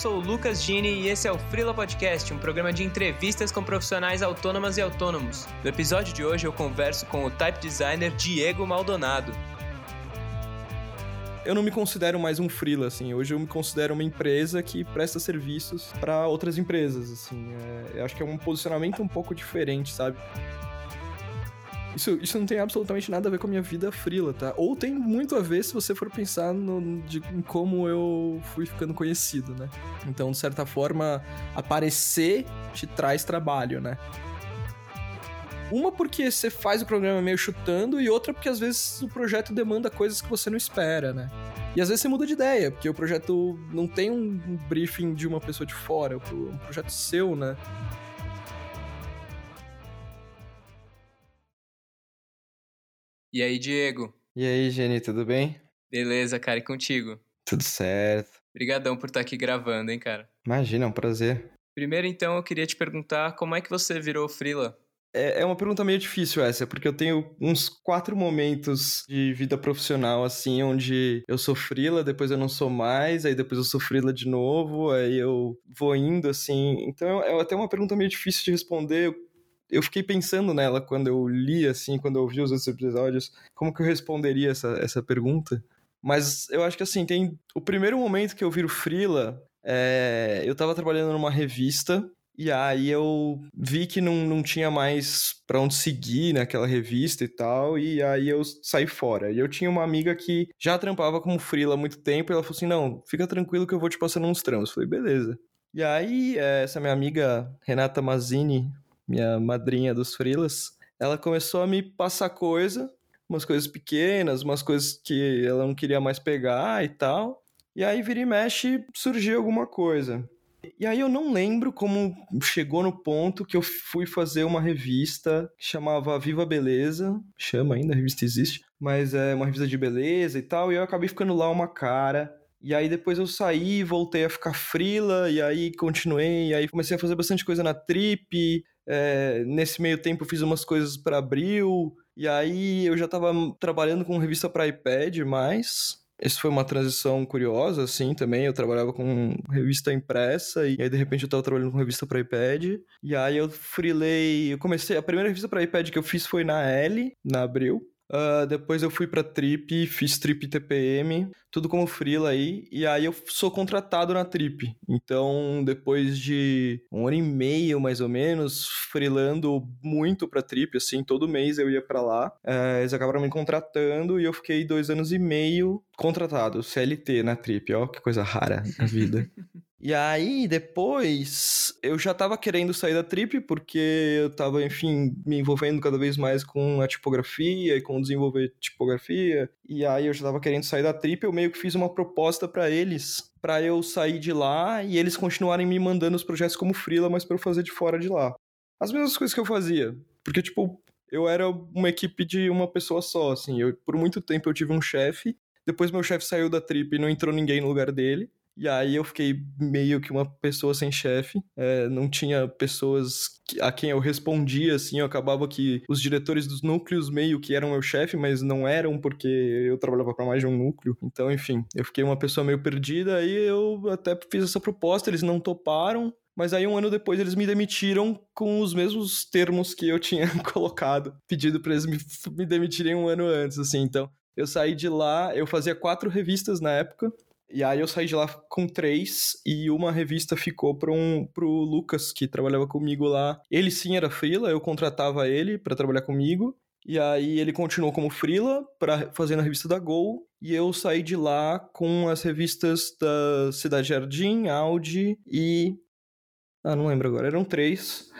sou o Lucas Gini e esse é o Freela Podcast, um programa de entrevistas com profissionais autônomas e autônomos. No episódio de hoje eu converso com o type designer Diego Maldonado. Eu não me considero mais um freela, assim. Hoje eu me considero uma empresa que presta serviços para outras empresas, assim. É, eu acho que é um posicionamento um pouco diferente, sabe? Isso, isso não tem absolutamente nada a ver com a minha vida frila, tá? Ou tem muito a ver se você for pensar no, de, em como eu fui ficando conhecido, né? Então, de certa forma, aparecer te traz trabalho, né? Uma porque você faz o programa meio chutando, e outra porque às vezes o projeto demanda coisas que você não espera, né? E às vezes você muda de ideia, porque o projeto não tem um briefing de uma pessoa de fora, é um projeto seu, né? E aí, Diego? E aí, Jenny, tudo bem? Beleza, cara, e contigo? Tudo certo. Obrigadão por estar aqui gravando, hein, cara? Imagina, é um prazer. Primeiro, então, eu queria te perguntar como é que você virou Freela? É, é uma pergunta meio difícil essa, porque eu tenho uns quatro momentos de vida profissional, assim, onde eu sou frila, depois eu não sou mais, aí depois eu sou frila de novo, aí eu vou indo, assim. Então é até uma pergunta meio difícil de responder eu fiquei pensando nela quando eu li, assim, quando eu ouvi os outros episódios, como que eu responderia essa, essa pergunta. Mas eu acho que, assim, tem... O primeiro momento que eu viro frila, é... eu tava trabalhando numa revista e aí eu vi que não, não tinha mais para onde seguir naquela revista e tal, e aí eu saí fora. E eu tinha uma amiga que já trampava como frila há muito tempo, e ela falou assim, não, fica tranquilo que eu vou te passando uns trampos. Eu falei, beleza. E aí, essa minha amiga Renata Mazzini, minha madrinha dos frilas, ela começou a me passar coisa, umas coisas pequenas, umas coisas que ela não queria mais pegar e tal. E aí vira e mexe surgiu alguma coisa. E aí eu não lembro como chegou no ponto que eu fui fazer uma revista que chamava Viva Beleza, chama ainda, a revista existe, mas é uma revista de beleza e tal, e eu acabei ficando lá uma cara. E aí depois eu saí, voltei a ficar frila, e aí continuei, e aí comecei a fazer bastante coisa na Trip, é, nesse meio tempo eu fiz umas coisas para Abril, e aí eu já estava trabalhando com revista para iPad mais. Essa foi uma transição curiosa, assim, também. Eu trabalhava com revista impressa e aí, de repente, eu estava trabalhando com revista para iPad. E aí eu freelei... Eu comecei... A primeira revista para iPad que eu fiz foi na L, na Abril. Uh, depois eu fui pra Trip, fiz Trip TPM, tudo como freela aí, e aí eu sou contratado na Trip. Então, depois de um ano e meio, mais ou menos, freelando muito pra Trip, assim, todo mês eu ia para lá, uh, eles acabaram me contratando e eu fiquei dois anos e meio contratado, CLT na Trip, ó, que coisa rara na vida. E aí, depois, eu já tava querendo sair da trip, porque eu tava, enfim, me envolvendo cada vez mais com a tipografia e com desenvolver tipografia. E aí eu já tava querendo sair da trip, eu meio que fiz uma proposta para eles, para eu sair de lá e eles continuarem me mandando os projetos como freela, mas para eu fazer de fora de lá. As mesmas coisas que eu fazia. Porque, tipo, eu era uma equipe de uma pessoa só, assim. Eu, por muito tempo eu tive um chefe, depois meu chefe saiu da trip e não entrou ninguém no lugar dele. E aí eu fiquei meio que uma pessoa sem chefe, é, não tinha pessoas a quem eu respondia, assim, eu acabava que os diretores dos núcleos meio que eram meu chefe, mas não eram porque eu trabalhava para mais de um núcleo. Então, enfim, eu fiquei uma pessoa meio perdida, aí eu até fiz essa proposta, eles não toparam, mas aí um ano depois eles me demitiram com os mesmos termos que eu tinha colocado, pedido para eles me, me demitirem um ano antes, assim, então... Eu saí de lá, eu fazia quatro revistas na época, e aí eu saí de lá com três e uma revista ficou para um, pro Lucas, que trabalhava comigo lá. Ele sim era freela, eu contratava ele para trabalhar comigo. E aí ele continuou como freela para fazer na revista da Gol e eu saí de lá com as revistas da Cidade Jardim, Audi e ah, não lembro agora, eram três.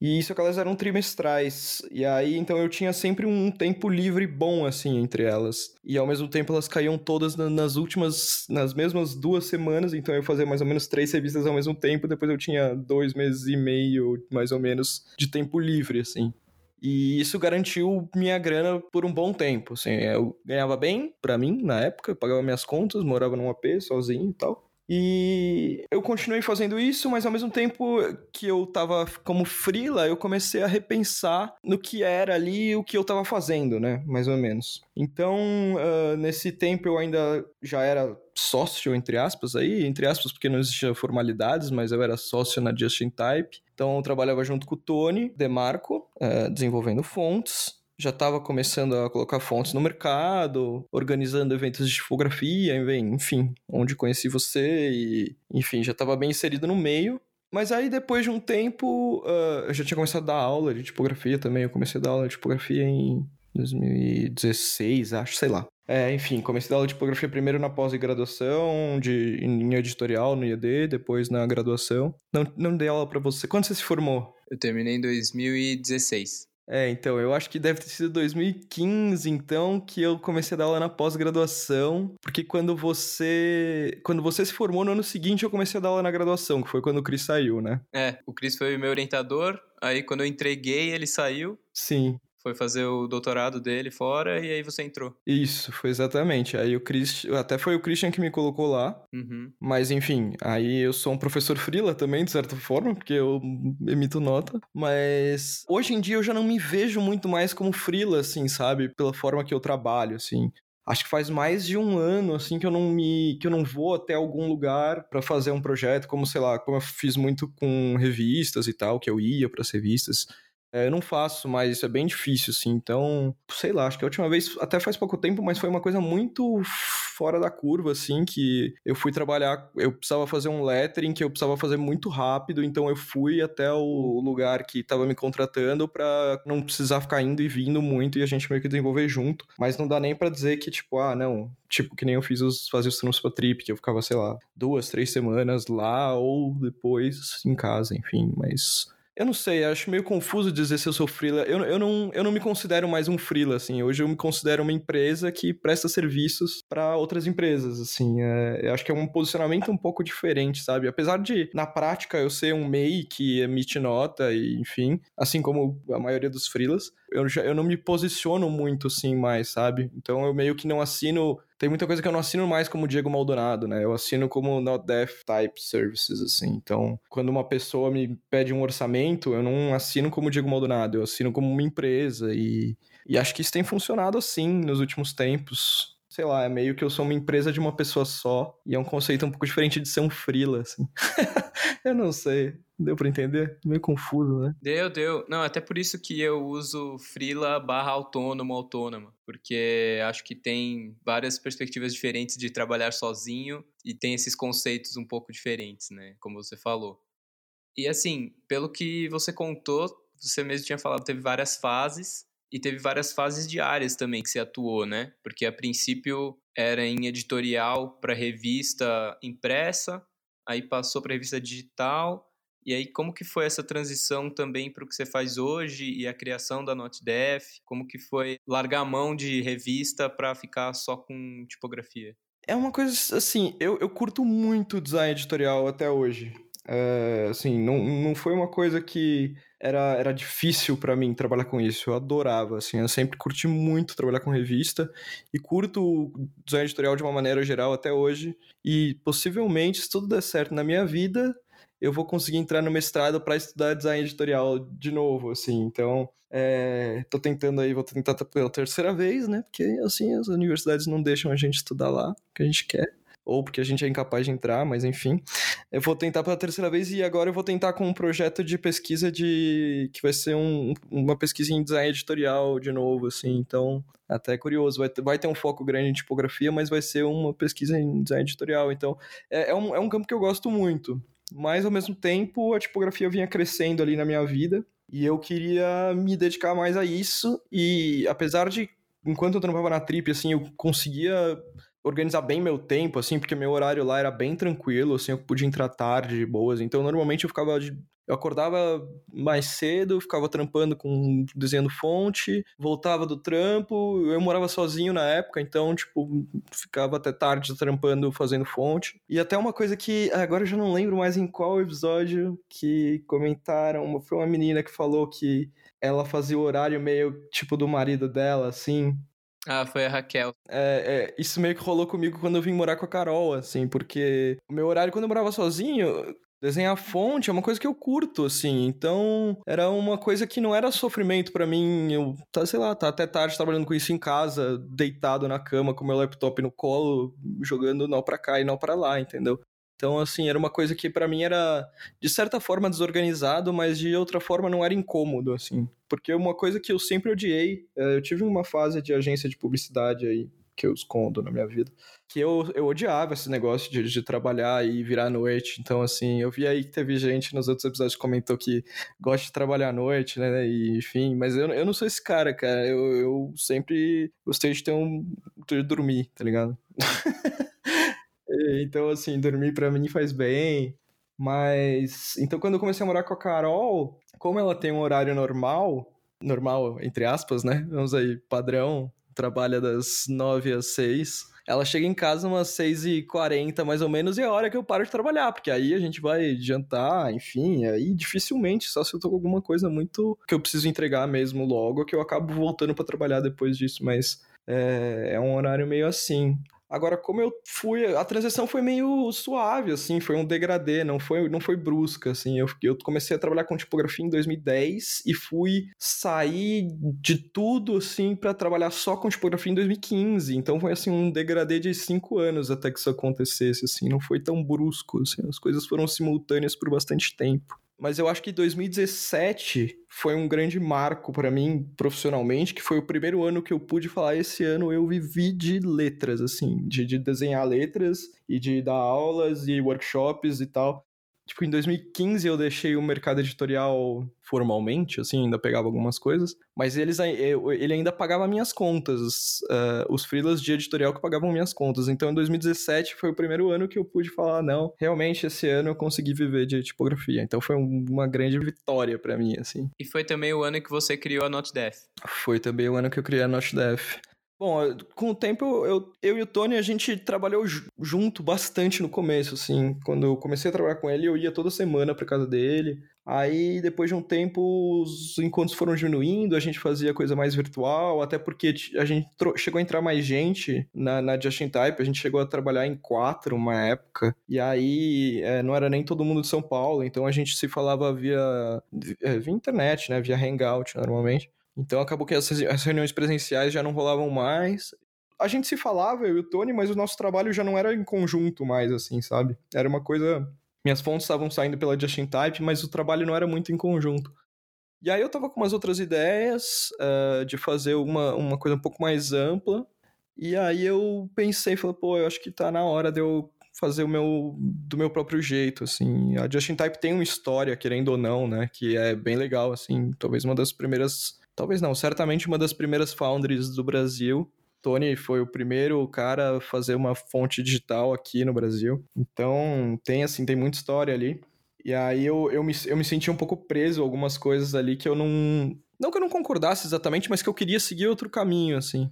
E isso que elas eram trimestrais. E aí, então eu tinha sempre um tempo livre bom, assim, entre elas. E ao mesmo tempo elas caíam todas nas últimas, nas mesmas duas semanas. Então eu fazia mais ou menos três revistas ao mesmo tempo. Depois eu tinha dois meses e meio, mais ou menos, de tempo livre, assim. E isso garantiu minha grana por um bom tempo, assim. Eu ganhava bem, para mim, na época. Eu pagava minhas contas, morava num AP sozinho e tal. E eu continuei fazendo isso, mas ao mesmo tempo que eu tava como frila, eu comecei a repensar no que era ali o que eu tava fazendo, né? Mais ou menos. Então, uh, nesse tempo eu ainda já era sócio, entre aspas, aí, entre aspas, porque não existia formalidades, mas eu era sócio na Justin Type. Então, eu trabalhava junto com o Tony Demarco, uh, desenvolvendo fontes já estava começando a colocar fontes no mercado, organizando eventos de tipografia, enfim, onde conheci você e, enfim, já estava bem inserido no meio. Mas aí, depois de um tempo, uh, eu já tinha começado a dar aula de tipografia também. Eu comecei a dar aula de tipografia em 2016, acho, sei lá. É, enfim, comecei a dar aula de tipografia primeiro na pós-graduação, de, em editorial, no IED, depois na graduação. Não, não dei aula para você. Quando você se formou? Eu terminei em 2016. É, então, eu acho que deve ter sido 2015, então, que eu comecei a dar aula na pós-graduação, porque quando você quando você se formou no ano seguinte, eu comecei a dar aula na graduação, que foi quando o Cris saiu, né? É, o Cris foi meu orientador, aí quando eu entreguei, ele saiu. Sim foi fazer o doutorado dele fora e aí você entrou. Isso, foi exatamente. Aí o Christian, até foi o Christian que me colocou lá. Uhum. Mas enfim, aí eu sou um professor frila também, de certa forma, porque eu emito nota. Mas hoje em dia eu já não me vejo muito mais como frila, assim, sabe? Pela forma que eu trabalho, assim acho que faz mais de um ano assim que eu não me que eu não vou até algum lugar para fazer um projeto como sei lá como eu fiz muito com revistas e tal que eu ia para as revistas é, eu não faço, mas isso é bem difícil, assim. Então, sei lá, acho que a última vez, até faz pouco tempo, mas foi uma coisa muito fora da curva, assim, que eu fui trabalhar, eu precisava fazer um lettering que eu precisava fazer muito rápido, então eu fui até o lugar que estava me contratando para não precisar ficar indo e vindo muito e a gente meio que desenvolver junto. Mas não dá nem para dizer que, tipo, ah, não, tipo, que nem eu fiz os, fazer os treinos pra trip, que eu ficava, sei lá, duas, três semanas lá ou depois em casa, enfim, mas eu não sei, acho meio confuso dizer se eu sou freela. Eu, eu, não, eu não me considero mais um freela, assim. Hoje eu me considero uma empresa que presta serviços para outras empresas, assim. É, eu acho que é um posicionamento um pouco diferente, sabe? Apesar de, na prática, eu ser um MEI que emite nota e, enfim, assim como a maioria dos freelas, eu, já, eu não me posiciono muito, assim, mais, sabe? Então eu meio que não assino tem muita coisa que eu não assino mais como Diego Maldonado, né? Eu assino como Not Deaf Type Services, assim. Então, quando uma pessoa me pede um orçamento, eu não assino como Diego Maldonado, eu assino como uma empresa. E, e acho que isso tem funcionado assim nos últimos tempos sei lá, é meio que eu sou uma empresa de uma pessoa só, e é um conceito um pouco diferente de ser um freela, assim. eu não sei. Deu para entender? Meio confuso, né? Deu, deu. Não, até por isso que eu uso freela barra autônomo, autônoma. Porque acho que tem várias perspectivas diferentes de trabalhar sozinho e tem esses conceitos um pouco diferentes, né? Como você falou. E assim, pelo que você contou, você mesmo tinha falado, teve várias fases e teve várias fases diárias também que você atuou, né? Porque a princípio era em editorial para revista impressa, aí passou para revista digital e aí, como que foi essa transição também para o que você faz hoje e a criação da NotDef? Como que foi largar a mão de revista para ficar só com tipografia? É uma coisa assim, eu, eu curto muito design editorial até hoje. É, assim, não, não foi uma coisa que era, era difícil para mim trabalhar com isso. Eu adorava, assim, eu sempre curti muito trabalhar com revista e curto design editorial de uma maneira geral até hoje. E possivelmente, se tudo der certo na minha vida, eu vou conseguir entrar no mestrado para estudar design editorial de novo, assim. Então, é, tô tentando aí, vou tentar pela terceira vez, né? Porque, assim, as universidades não deixam a gente estudar lá, o que a gente quer. Ou porque a gente é incapaz de entrar, mas enfim. Eu vou tentar pela terceira vez e agora eu vou tentar com um projeto de pesquisa de. que vai ser um, uma pesquisa em design editorial de novo, assim. Então, até é curioso. Vai ter, vai ter um foco grande em tipografia, mas vai ser uma pesquisa em design editorial. Então, é, é, um, é um campo que eu gosto muito mas ao mesmo tempo a tipografia vinha crescendo ali na minha vida e eu queria me dedicar mais a isso e apesar de enquanto eu trampava na trip assim eu conseguia organizar bem meu tempo, assim, porque meu horário lá era bem tranquilo, assim, eu podia entrar tarde de boas. Então, normalmente eu ficava de... Eu acordava mais cedo, ficava trampando com desenhando fonte, voltava do trampo, eu morava sozinho na época, então, tipo, ficava até tarde trampando, fazendo fonte. E até uma coisa que agora eu já não lembro mais em qual episódio que comentaram, foi uma menina que falou que ela fazia o horário meio tipo do marido dela, assim, Ah, foi a Raquel. É, é, isso meio que rolou comigo quando eu vim morar com a Carol, assim, porque o meu horário quando eu morava sozinho, desenhar fonte é uma coisa que eu curto, assim. Então, era uma coisa que não era sofrimento para mim. Eu, tá, sei lá, tá até tarde trabalhando com isso em casa, deitado na cama com meu laptop no colo, jogando nó pra cá e nó pra lá, entendeu? Então, assim, era uma coisa que para mim era, de certa forma, desorganizado, mas de outra forma não era incômodo, assim. Porque uma coisa que eu sempre odiei, é, eu tive uma fase de agência de publicidade aí, que eu escondo na minha vida, que eu, eu odiava esse negócio de, de trabalhar e virar à noite. Então, assim, eu vi aí que teve gente nos outros episódios que comentou que gosta de trabalhar à noite, né? E, enfim, mas eu, eu não sou esse cara, cara. Eu, eu sempre gostei de ter um. de dormir, tá ligado? Então, assim, dormir para mim faz bem. Mas. Então, quando eu comecei a morar com a Carol, como ela tem um horário normal, normal, entre aspas, né? Vamos aí, padrão, trabalha das 9 às 6. Ela chega em casa umas 6h40, mais ou menos, e é a hora que eu paro de trabalhar, porque aí a gente vai jantar, enfim, aí dificilmente, só se eu tô com alguma coisa muito que eu preciso entregar mesmo logo, que eu acabo voltando para trabalhar depois disso, mas é, é um horário meio assim. Agora, como eu fui, a transição foi meio suave, assim, foi um degradê, não foi, não foi brusca, assim. Eu, eu comecei a trabalhar com tipografia em 2010 e fui sair de tudo, assim, para trabalhar só com tipografia em 2015. Então foi, assim, um degradê de cinco anos até que isso acontecesse, assim. Não foi tão brusco, assim. As coisas foram simultâneas por bastante tempo mas eu acho que 2017 foi um grande marco para mim profissionalmente, que foi o primeiro ano que eu pude falar esse ano eu vivi de letras, assim, de, de desenhar letras e de dar aulas e workshops e tal. Tipo, em 2015 eu deixei o mercado editorial formalmente, assim, ainda pegava algumas coisas, mas eles, ele ainda pagava minhas contas, uh, os freelas de editorial que pagavam minhas contas. Então, em 2017 foi o primeiro ano que eu pude falar, não, realmente esse ano eu consegui viver de tipografia. Então, foi uma grande vitória para mim, assim. E foi também o ano que você criou a Not Death. Foi também o ano que eu criei a Not Bom, com o tempo, eu, eu e o Tony, a gente trabalhou junto bastante no começo, assim. Quando eu comecei a trabalhar com ele, eu ia toda semana pra casa dele. Aí, depois de um tempo, os encontros foram diminuindo, a gente fazia coisa mais virtual, até porque a gente chegou a entrar mais gente na, na Justin Type, a gente chegou a trabalhar em quatro uma época, e aí é, não era nem todo mundo de São Paulo, então a gente se falava via, é, via internet, né, via Hangout normalmente. Então acabou que as reuniões presenciais já não rolavam mais. A gente se falava, eu e o Tony, mas o nosso trabalho já não era em conjunto mais, assim, sabe? Era uma coisa. Minhas fontes estavam saindo pela Justin Type, mas o trabalho não era muito em conjunto. E aí eu tava com umas outras ideias uh, de fazer uma, uma coisa um pouco mais ampla. E aí eu pensei, falei, pô, eu acho que tá na hora de eu fazer o meu do meu próprio jeito, assim. A Justin Type tem uma história, querendo ou não, né, que é bem legal, assim, talvez uma das primeiras Talvez não, certamente uma das primeiras foundries do Brasil. Tony foi o primeiro cara a fazer uma fonte digital aqui no Brasil. Então, tem assim, tem muita história ali. E aí eu, eu, me, eu me senti um pouco preso a algumas coisas ali que eu não. Não que eu não concordasse exatamente, mas que eu queria seguir outro caminho, assim.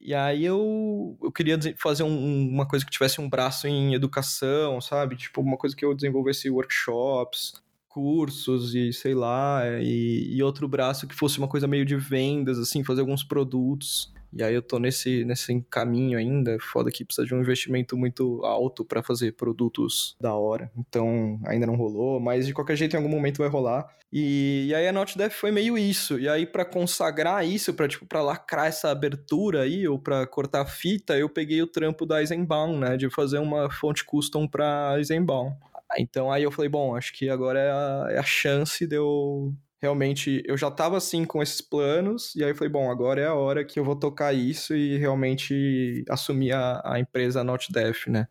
E aí eu, eu queria fazer um, uma coisa que tivesse um braço em educação, sabe? Tipo, uma coisa que eu desenvolvesse workshops, cursos e sei lá, e, e, outro braço que fosse uma coisa meio de vendas, assim, fazer alguns produtos. E aí eu tô nesse, nesse caminho ainda. Foda que precisa de um investimento muito alto para fazer produtos da hora. Então ainda não rolou, mas de qualquer jeito em algum momento vai rolar. E, e aí a NotDev foi meio isso. E aí para consagrar isso, para tipo para lacrar essa abertura aí ou para cortar a fita, eu peguei o trampo da Eisenbaum, né, de fazer uma fonte custom para Eisenbaum. Então aí eu falei, bom, acho que agora é a, é a chance de eu realmente. Eu já tava assim com esses planos, e aí eu falei, bom, agora é a hora que eu vou tocar isso e realmente assumir a, a empresa NotDef, né?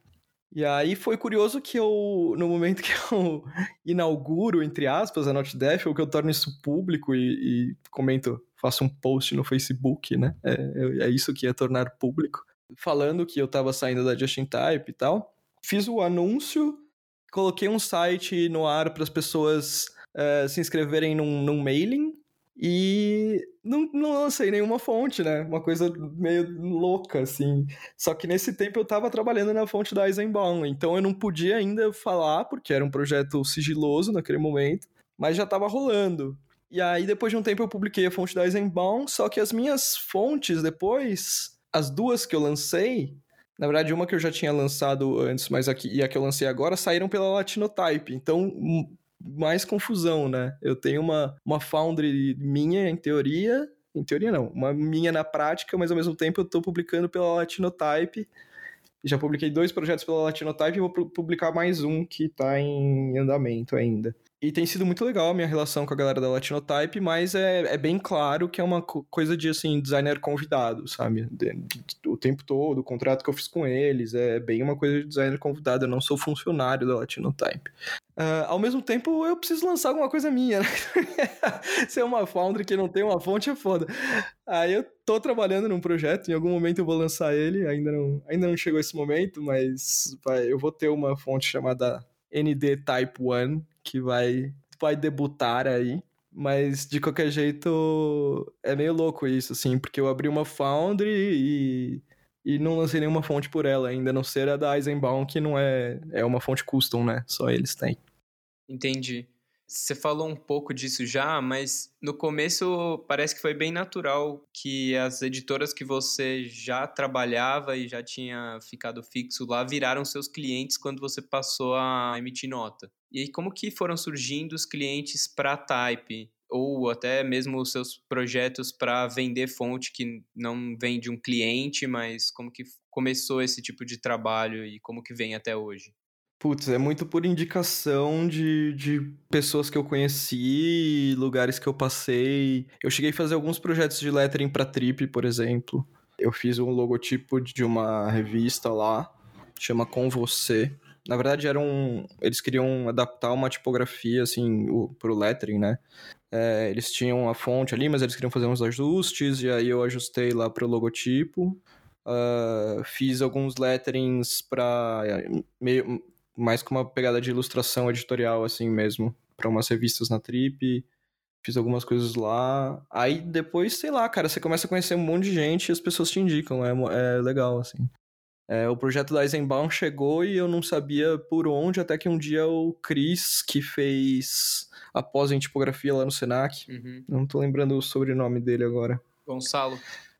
E aí foi curioso que eu, no momento que eu inauguro, entre aspas, a NotDef, ou que eu torno isso público e, e comento, faço um post no Facebook, né? É, é isso que é tornar público. Falando que eu tava saindo da Justin Type e tal. Fiz o anúncio coloquei um site no ar para as pessoas uh, se inscreverem num, num mailing e não, não, lancei nenhuma fonte, né? Uma coisa meio louca, assim. Só que nesse tempo eu estava trabalhando na fonte da Eisenbaum, então eu não podia ainda falar, porque era um projeto sigiloso naquele momento, mas já estava rolando. E aí, depois de um tempo, eu publiquei a fonte da Eisenbaum, só que as minhas fontes depois, as duas que eu lancei, na verdade, uma que eu já tinha lançado antes, mas aqui, e a que eu lancei agora, saíram pela Latinotype. Então, mais confusão, né? Eu tenho uma, uma Foundry minha, em teoria, em teoria não, uma minha na prática, mas ao mesmo tempo eu estou publicando pela Latinotype. Já publiquei dois projetos pela Latinotype e vou publicar mais um que está em andamento ainda. E tem sido muito legal a minha relação com a galera da Latinotype, mas é, é bem claro que é uma coisa de, assim, designer convidado, sabe? O tempo todo, o contrato que eu fiz com eles, é bem uma coisa de designer convidado, eu não sou funcionário da Latinotype. Uh, ao mesmo tempo, eu preciso lançar alguma coisa minha, né? Ser uma foundry que não tem uma fonte é foda. Aí eu tô trabalhando num projeto, em algum momento eu vou lançar ele, ainda não, ainda não chegou esse momento, mas vai, eu vou ter uma fonte chamada ND Type 1, que vai, vai debutar aí. Mas, de qualquer jeito, é meio louco isso, assim, porque eu abri uma Foundry e, e não lancei nenhuma fonte por ela ainda, não ser a da Eisenbaum, que não é, é uma fonte custom, né? Só eles têm. Entendi. Você falou um pouco disso já, mas no começo parece que foi bem natural que as editoras que você já trabalhava e já tinha ficado fixo lá viraram seus clientes quando você passou a emitir nota. E como que foram surgindo os clientes para Type? Ou até mesmo os seus projetos para vender fonte que não vem de um cliente, mas como que começou esse tipo de trabalho e como que vem até hoje? Putz, é muito por indicação de, de pessoas que eu conheci, lugares que eu passei. Eu cheguei a fazer alguns projetos de lettering para Trip, por exemplo. Eu fiz um logotipo de uma revista lá, chama Com Você. Na verdade, era um, eles queriam adaptar uma tipografia, assim, o, pro lettering, né? É, eles tinham a fonte ali, mas eles queriam fazer uns ajustes, e aí eu ajustei lá pro logotipo. Uh, fiz alguns letterings para meio mais com uma pegada de ilustração editorial, assim mesmo, para umas revistas na Trip. Fiz algumas coisas lá. Aí depois, sei lá, cara, você começa a conhecer um monte de gente e as pessoas te indicam. É, é legal, assim. É, o projeto da Eisenbaum chegou e eu não sabia por onde, até que um dia o Cris, que fez a pós em tipografia lá no Senac, uhum. não tô lembrando o sobrenome dele agora. Gonçalo.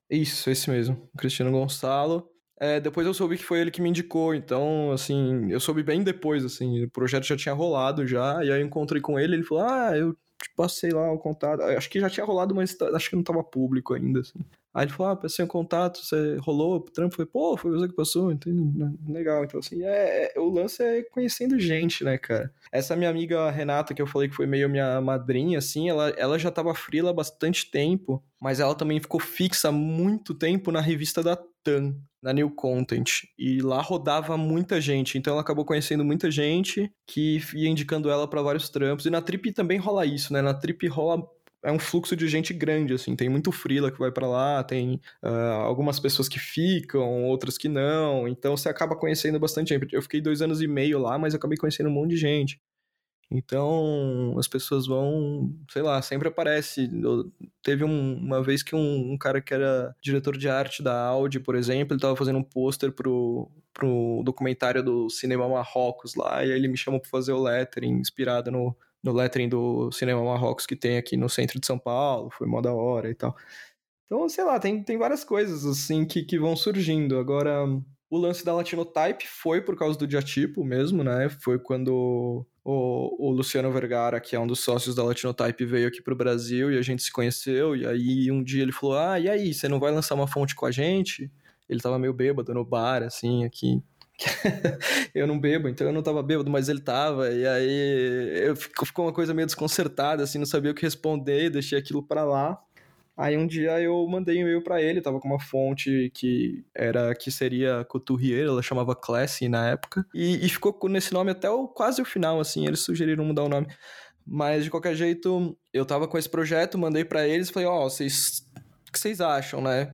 Isso, esse mesmo, Cristiano Gonçalo. É, depois eu soube que foi ele que me indicou, então, assim, eu soube bem depois, assim, o projeto já tinha rolado já, e aí eu encontrei com ele, ele falou, ah, eu te passei lá o contato, acho que já tinha rolado, mas acho que não tava público ainda, assim. Aí ele falou, ah, passei um contato, você rolou o trampo? Foi, pô, foi você que passou, entendeu? Legal, então assim, é, é, o lance é conhecendo gente, né, cara? Essa minha amiga Renata, que eu falei que foi meio minha madrinha, assim, ela, ela já tava frila há bastante tempo, mas ela também ficou fixa muito tempo na revista da TAN, na New Content. E lá rodava muita gente, então ela acabou conhecendo muita gente que ia indicando ela para vários trampos. E na Trip também rola isso, né? Na Trip rola é um fluxo de gente grande, assim. Tem muito frila que vai para lá, tem uh, algumas pessoas que ficam, outras que não. Então você acaba conhecendo bastante gente. Eu fiquei dois anos e meio lá, mas acabei conhecendo um monte de gente. Então, as pessoas vão, sei lá, sempre aparece. Teve um, uma vez que um, um, cara que era diretor de arte da Audi, por exemplo, ele tava fazendo um pôster pro, pro documentário do Cinema Marrocos lá, e aí ele me chamou pra fazer o lettering inspirado no, no lettering do Cinema Marrocos que tem aqui no centro de São Paulo, foi mó da hora e tal. Então, sei lá, tem, tem várias coisas assim que, que vão surgindo. Agora, o lance da Latinotype foi por causa do diatipo mesmo, né? Foi quando o, o Luciano Vergara, que é um dos sócios da Latinotype, veio aqui pro Brasil e a gente se conheceu. E aí um dia ele falou: Ah, e aí, você não vai lançar uma fonte com a gente? Ele tava meio bêbado no bar, assim, aqui. eu não bebo, então eu não tava bêbado, mas ele tava. E aí eu, ficou uma coisa meio desconcertada, assim, não sabia o que responder, deixei aquilo para lá. Aí um dia eu mandei um e-mail para ele, tava com uma fonte que era que seria Couturier, ela chamava Classy na época, e, e ficou nesse nome até o, quase o final, assim, eles sugeriram mudar o nome. Mas de qualquer jeito, eu tava com esse projeto, mandei para eles, falei, ó, oh, vocês o que vocês acham, né?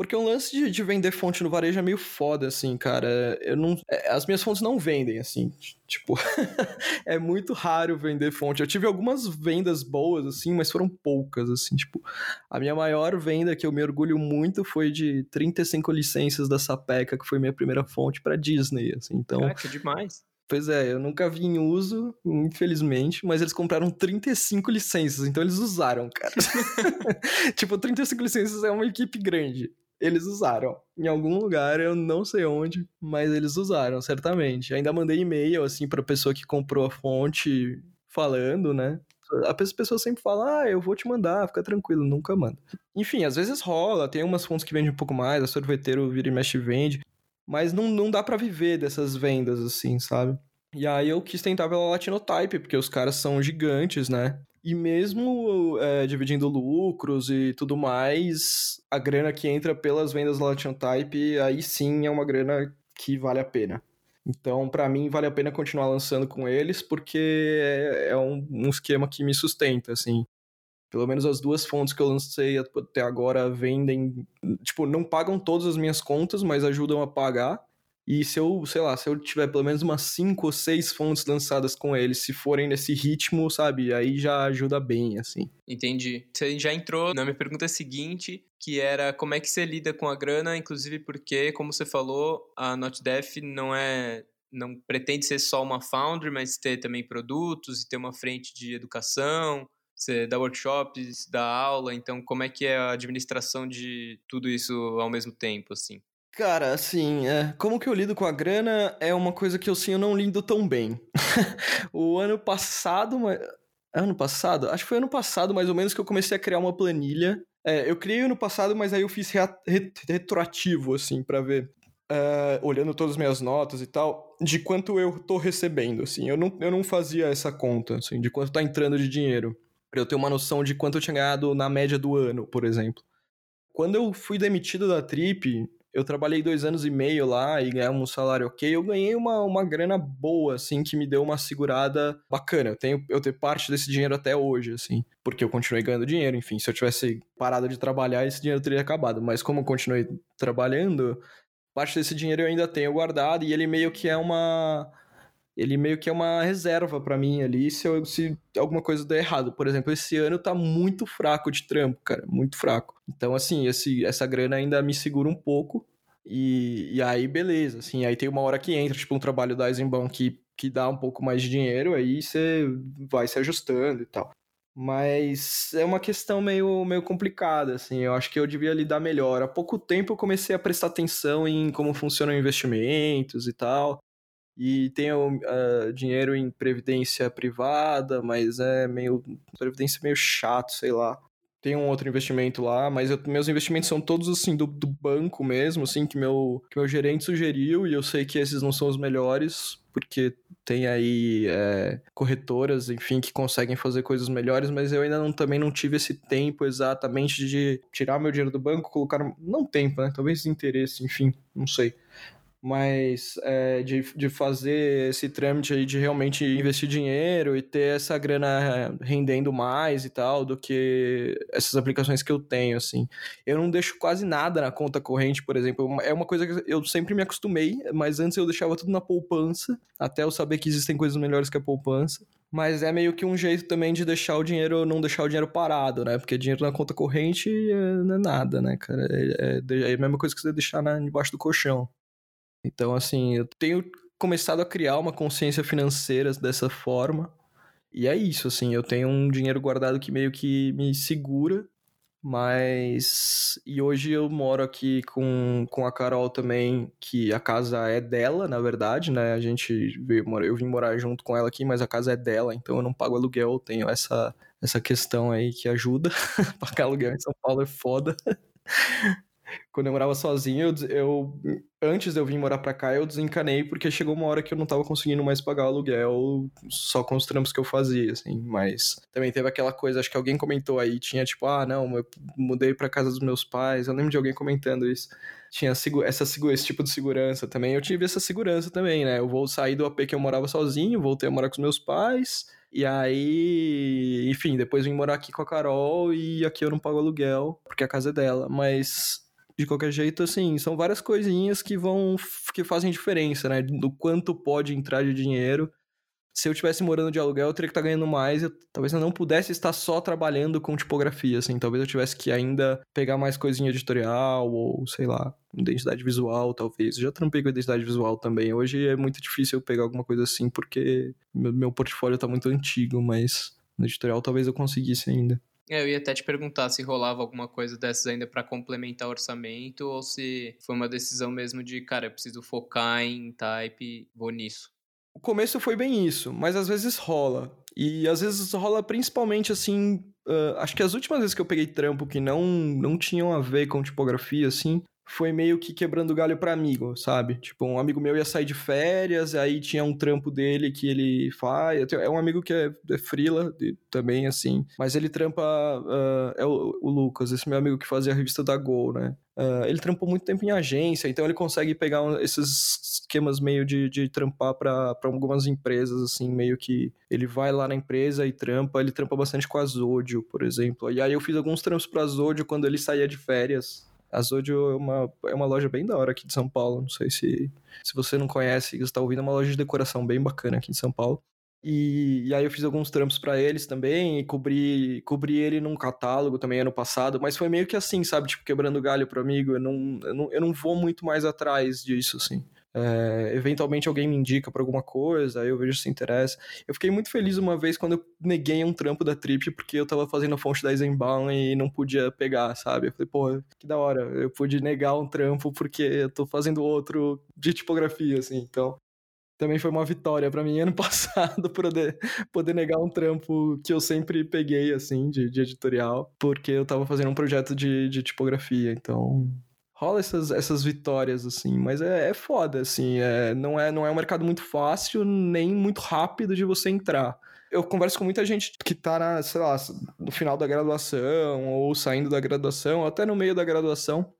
Porque o lance de, de, vender fonte no varejo é meio foda, assim, cara. Eu não, é, as minhas fontes não vendem, assim. Tipo, é muito raro vender fonte. Eu tive algumas vendas boas, assim, mas foram poucas, assim. Tipo, a minha maior venda que eu me orgulho muito foi de 35 licenças da Sapeca, que foi minha primeira fonte para Disney, assim. Então, que demais. Pois é, eu nunca vi em uso, infelizmente, mas eles compraram 35 licenças, então eles usaram, cara. tipo, 35 licenças é uma equipe grande. Eles usaram. Em algum lugar, eu não sei onde, mas eles usaram, certamente. Ainda mandei e-mail, assim, pra pessoa que comprou a fonte falando, né? A pessoa sempre fala, ah, eu vou te mandar, fica tranquilo, nunca manda. Enfim, às vezes rola, tem umas fontes que vendem um pouco mais, a sorveteiro vira e mexe vende mas não, não dá para viver dessas vendas, assim, sabe? E aí eu quis tentar pela Latinotype, porque os caras são gigantes, né? E mesmo é, dividindo lucros e tudo mais, a grana que entra pelas vendas da Latinotype, aí sim é uma grana que vale a pena. Então, para mim, vale a pena continuar lançando com eles, porque é, é um, um esquema que me sustenta, assim. Pelo menos as duas fontes que eu lancei até agora vendem, tipo, não pagam todas as minhas contas, mas ajudam a pagar. E se eu, sei lá, se eu tiver pelo menos umas cinco ou seis fontes lançadas com eles, se forem nesse ritmo, sabe, aí já ajuda bem, assim. Entendi. Você já entrou na minha pergunta seguinte, que era como é que você lida com a grana, inclusive porque, como você falou, a NotDef não é não pretende ser só uma foundry, mas ter também produtos e ter uma frente de educação, você dá workshops, dá aula, então como é que é a administração de tudo isso ao mesmo tempo, assim? Cara, assim, é, como que eu lido com a grana é uma coisa que eu sim eu não lido tão bem. o ano passado, ano passado, acho que foi ano passado mais ou menos que eu comecei a criar uma planilha. É, eu criei ano passado, mas aí eu fiz retroativo, assim, para ver, uh, olhando todas as minhas notas e tal, de quanto eu tô recebendo, assim. Eu não, eu não fazia essa conta, assim, de quanto tá entrando de dinheiro para eu ter uma noção de quanto eu tinha ganhado na média do ano, por exemplo. Quando eu fui demitido da Trip, eu trabalhei dois anos e meio lá e ganhei um salário ok. Eu ganhei uma, uma grana boa, assim, que me deu uma segurada bacana. Eu tenho, eu tenho parte desse dinheiro até hoje, assim, porque eu continuei ganhando dinheiro. Enfim, se eu tivesse parado de trabalhar, esse dinheiro teria acabado. Mas como eu continuei trabalhando, parte desse dinheiro eu ainda tenho guardado e ele meio que é uma ele meio que é uma reserva para mim ali se, eu, se alguma coisa der errado. Por exemplo, esse ano tá muito fraco de trampo, cara, muito fraco. Então, assim, esse, essa grana ainda me segura um pouco. E, e aí, beleza, assim, aí tem uma hora que entra, tipo, um trabalho da Eisenbahn que, que dá um pouco mais de dinheiro, aí você vai se ajustando e tal. Mas é uma questão meio, meio complicada, assim. Eu acho que eu devia lidar melhor. Há pouco tempo eu comecei a prestar atenção em como funcionam investimentos e tal e tenho uh, dinheiro em previdência privada, mas é meio previdência meio chato, sei lá. Tem um outro investimento lá, mas eu, meus investimentos são todos assim do, do, banco mesmo, assim que meu que meu gerente sugeriu e eu sei que esses não são os melhores porque tem aí é, corretoras, enfim, que conseguem fazer coisas melhores, mas eu ainda não, também não tive esse tempo exatamente de tirar meu dinheiro do banco, colocar não tempo, né? Talvez interesse, enfim, não sei mas é, de, de fazer esse trâmite aí de realmente investir dinheiro e ter essa grana rendendo mais e tal do que essas aplicações que eu tenho, assim. Eu não deixo quase nada na conta corrente, por exemplo. É uma coisa que eu sempre me acostumei, mas antes eu deixava tudo na poupança, até eu saber que existem coisas melhores que a poupança. Mas é meio que um jeito também de deixar o dinheiro, não deixar o dinheiro parado, né? Porque dinheiro na conta corrente é, não é nada, né, cara? É, é, é a mesma coisa que você deixar na, debaixo do colchão. Então, assim, eu tenho começado a criar uma consciência financeira dessa forma. E é isso, assim, eu tenho um dinheiro guardado que meio que me segura, mas. E hoje eu moro aqui com, com a Carol também, que a casa é dela, na verdade, né? A gente veio, eu vim morar junto com ela aqui, mas a casa é dela, então eu não pago aluguel, tenho essa, essa questão aí que ajuda. Pagar aluguel em São Paulo é foda. Quando eu morava sozinho, eu, eu, antes de eu vir morar pra cá, eu desencanei porque chegou uma hora que eu não tava conseguindo mais pagar o aluguel só com os trampos que eu fazia, assim, mas também teve aquela coisa, acho que alguém comentou aí, tinha tipo, ah, não, eu mudei pra casa dos meus pais, eu lembro de alguém comentando isso. Tinha essa, esse tipo de segurança também, eu tive essa segurança também, né? Eu vou sair do AP que eu morava sozinho, voltei a morar com os meus pais, e aí, enfim, depois vim morar aqui com a Carol e aqui eu não pago aluguel, porque a casa é dela, mas de qualquer jeito, assim, são várias coisinhas que vão que fazem diferença, né? Do quanto pode entrar de dinheiro se eu tivesse morando de aluguel, eu teria que estar tá ganhando mais. Eu, talvez eu não pudesse estar só trabalhando com tipografia, assim. Talvez eu tivesse que ainda pegar mais coisinha editorial ou, sei lá, identidade visual, talvez. Eu já trampei com identidade visual também. Hoje é muito difícil eu pegar alguma coisa assim, porque meu, meu portfólio tá muito antigo, mas no editorial talvez eu conseguisse ainda. É, eu ia até te perguntar se rolava alguma coisa dessas ainda para complementar o orçamento ou se foi uma decisão mesmo de, cara, eu preciso focar em type, vou nisso. O começo foi bem isso, mas às vezes rola. E às vezes rola principalmente assim. Uh, acho que as últimas vezes que eu peguei trampo que não, não tinham a ver com tipografia, assim, foi meio que quebrando galho para amigo, sabe? Tipo, um amigo meu ia sair de férias, aí tinha um trampo dele que ele faz. É um amigo que é, é frila também, assim. Mas ele trampa. Uh, é o, o, Lucas, esse meu amigo que fazia a revista da Gol, né? Uh, ele trampou muito tempo em agência, então ele consegue pegar um, esses esquemas meio de, de trampar para algumas empresas, assim, meio que ele vai lá na empresa e trampa. Ele trampa bastante com a Zodio, por exemplo. E aí eu fiz alguns trampos pra Zodio quando ele saía de férias. A Zodio é uma, é uma loja bem da hora aqui de São Paulo. Não sei se, se você não conhece e está ouvindo, é uma loja de decoração bem bacana aqui em São Paulo. E, e aí eu fiz alguns trampos para eles também e cobri, cobri ele num catálogo também ano passado, mas foi meio que assim, sabe? Tipo, quebrando galho pro amigo. Eu não, eu não, eu não vou muito mais atrás disso, assim. É, eventualmente alguém me indica para alguma coisa, aí eu vejo se interessa. Eu fiquei muito feliz uma vez quando eu neguei um trampo da Trip porque eu tava fazendo a fonte da Eisenbaum e não podia pegar, sabe? Eu falei, pô, que da hora, eu pude negar um trampo porque eu tô fazendo outro de tipografia, assim, então. Também foi uma vitória para mim ano passado poder, poder negar um trampo que eu sempre peguei, assim, de, de editorial, porque eu tava fazendo um projeto de, de tipografia, então rola essas, essas vitórias, assim, mas é, é foda, assim, é, não, é, não é um mercado muito fácil, nem muito rápido de você entrar. Eu converso com muita gente que tá, na, sei lá, no final da graduação, ou saindo da graduação, ou até no meio da graduação.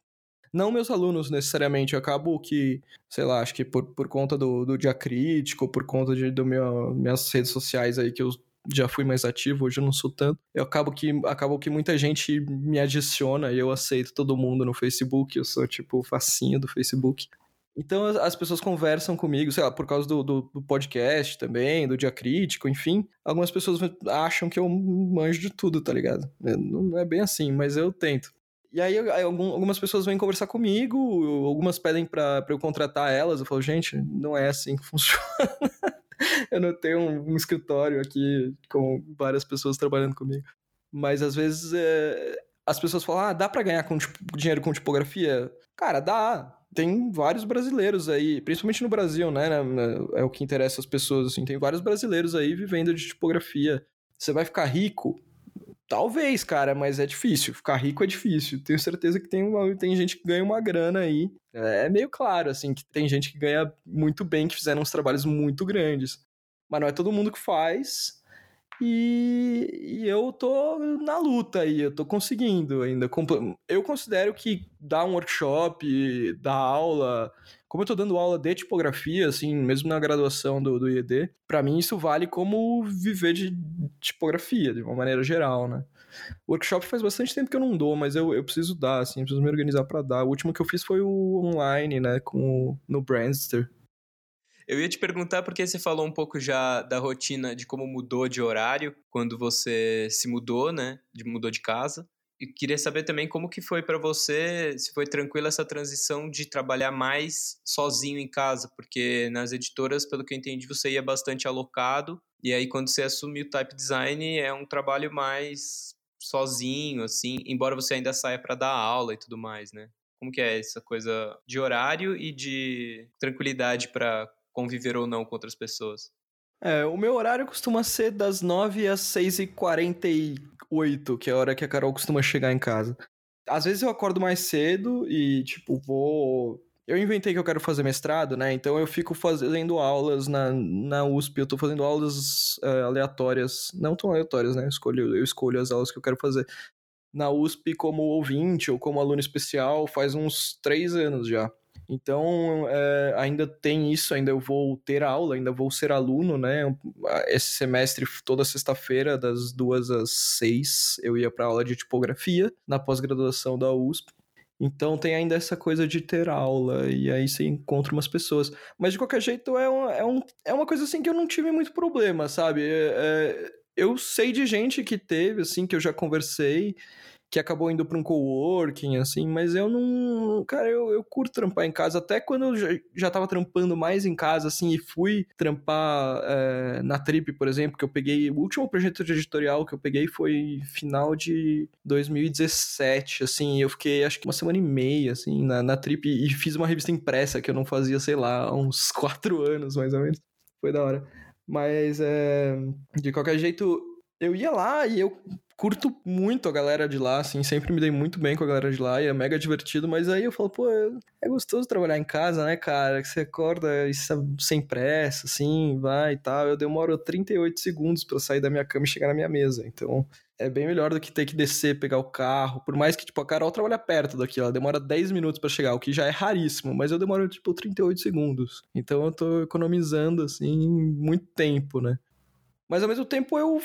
Não meus alunos, necessariamente, eu acabo que, sei lá, acho que por, por conta do, do dia crítico, por conta de do meu, minhas redes sociais aí que eu já fui mais ativo, hoje eu não sou tanto. Eu acabo que, acabo que muita gente me adiciona e eu aceito todo mundo no Facebook, eu sou tipo facinho do Facebook. Então as pessoas conversam comigo, sei lá, por causa do, do, do, podcast também, do dia crítico, enfim. Algumas pessoas acham que eu manjo de tudo, tá ligado? É, não é bem assim, mas eu tento. E aí, algumas pessoas vêm conversar comigo, algumas pedem pra, pra eu contratar elas. Eu falo, gente, não é assim que funciona. eu não tenho um, um, escritório aqui com várias pessoas trabalhando comigo. Mas às vezes é, as pessoas falam: ah, dá para ganhar com tipo, dinheiro com tipografia? Cara, dá. Tem vários brasileiros aí, principalmente no Brasil, né? É o que interessa as pessoas. Assim, tem vários brasileiros aí vivendo de tipografia. Você vai ficar rico? Talvez, cara, mas é difícil. Ficar rico é difícil. Tenho certeza que tem, uma, tem gente que ganha uma grana aí. É meio claro, assim, que tem gente que ganha muito bem, que fizeram uns trabalhos muito grandes. Mas não é todo mundo que faz. E, e eu tô na luta aí, eu tô conseguindo ainda. Eu considero que dar um workshop, dar aula, como eu tô dando aula de tipografia, assim, mesmo na graduação do, do IED, para mim isso vale como viver de tipografia, de uma maneira geral, né? Workshop faz bastante tempo que eu não dou, mas eu, eu preciso dar, assim, preciso me organizar para dar. O último que eu fiz foi o online, né, com, no Brandster. Eu ia te perguntar porque você falou um pouco já da rotina de como mudou de horário quando você se mudou, né? De, mudou de casa. E queria saber também como que foi para você, se foi tranquila essa transição de trabalhar mais sozinho em casa, porque nas editoras, pelo que eu entendi, você ia bastante alocado, e aí quando você assumiu o type design é um trabalho mais sozinho, assim, embora você ainda saia para dar aula e tudo mais, né? Como que é essa coisa de horário e de tranquilidade para conviver ou não com outras pessoas? É, o meu horário costuma ser das 9 às 6h48, que é a hora que a Carol costuma chegar em casa. Às vezes eu acordo mais cedo e, tipo, vou. Eu inventei que eu quero fazer mestrado, né? Então eu fico fazendo aulas na, na USP, eu tô fazendo aulas uh, aleatórias, não tão aleatórias, né? Eu escolho, eu escolho as aulas que eu quero fazer na USP como ouvinte ou como aluno especial faz uns três anos já. Então, é, ainda tem isso, ainda eu vou ter aula, ainda vou ser aluno, né? Esse semestre, toda sexta-feira, das duas às seis, eu ia para aula de tipografia na pós-graduação da USP. Então tem ainda essa coisa de ter aula, e aí você encontra umas pessoas. Mas de qualquer jeito é, um, é, um, é uma coisa assim que eu não tive muito problema, sabe? É, é, eu sei de gente que teve, assim, que eu já conversei, que acabou indo para um coworking, assim, mas eu não. Cara, eu, eu curto trampar em casa. Até quando eu já, já tava trampando mais em casa, assim, e fui trampar é, na Trip, por exemplo, que eu peguei. O último projeto de editorial que eu peguei foi final de 2017, assim, eu fiquei acho que uma semana e meia, assim, na, na Trip e fiz uma revista impressa que eu não fazia, sei lá, há uns quatro anos mais ou menos. Foi da hora. Mas, é, de qualquer jeito, eu ia lá e eu curto muito a galera de lá, assim, sempre me dei muito bem com a galera de lá e é mega divertido, mas aí eu falo, pô, é gostoso trabalhar em casa, né, cara? Que você acorda e sem pressa, assim, vai e tal. Eu demoro 38 segundos para sair da minha cama e chegar na minha mesa, então é bem melhor do que ter que descer, pegar o carro. Por mais que, tipo, a Carol trabalha perto daqui, ela demora 10 minutos para chegar, o que já é raríssimo, mas eu demoro, tipo, 38 segundos. Então eu tô economizando, assim, muito tempo, né? Mas ao mesmo tempo eu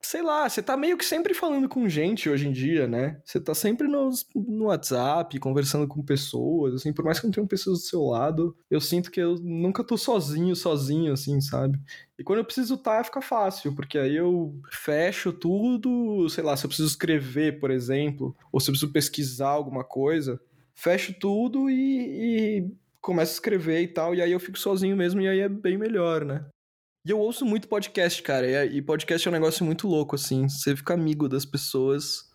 sei lá, você tá meio que sempre falando com gente hoje em dia, né? Você tá sempre no, no WhatsApp, conversando com pessoas, assim, por mais que não tenham pessoas do seu lado, eu sinto que eu nunca tô sozinho, sozinho, assim, sabe? E quando eu preciso estar, tá, fica fácil, porque aí eu fecho tudo, sei lá, se eu preciso escrever, por exemplo, ou se eu preciso pesquisar alguma coisa, fecho tudo e, e começo a escrever e tal, e aí eu fico sozinho mesmo, e aí é bem melhor, né? E eu ouço muito podcast, cara. E podcast é um negócio muito louco, assim. Você fica amigo das pessoas.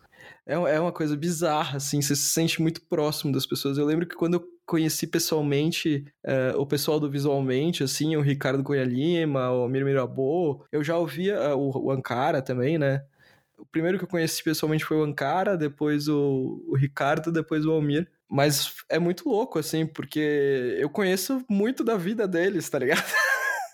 É, é uma coisa bizarra, assim. Você se sente muito próximo das pessoas. Eu lembro que quando eu conheci pessoalmente uh, o pessoal do Visualmente, assim, o Ricardo Cunha Lima, o Amir Mirabô, eu já ouvia uh, o, o Ankara também, né? O primeiro que eu conheci pessoalmente foi o Ankara, depois o, o Ricardo, depois o Almir. Mas é muito louco, assim, porque eu conheço muito da vida deles, tá ligado?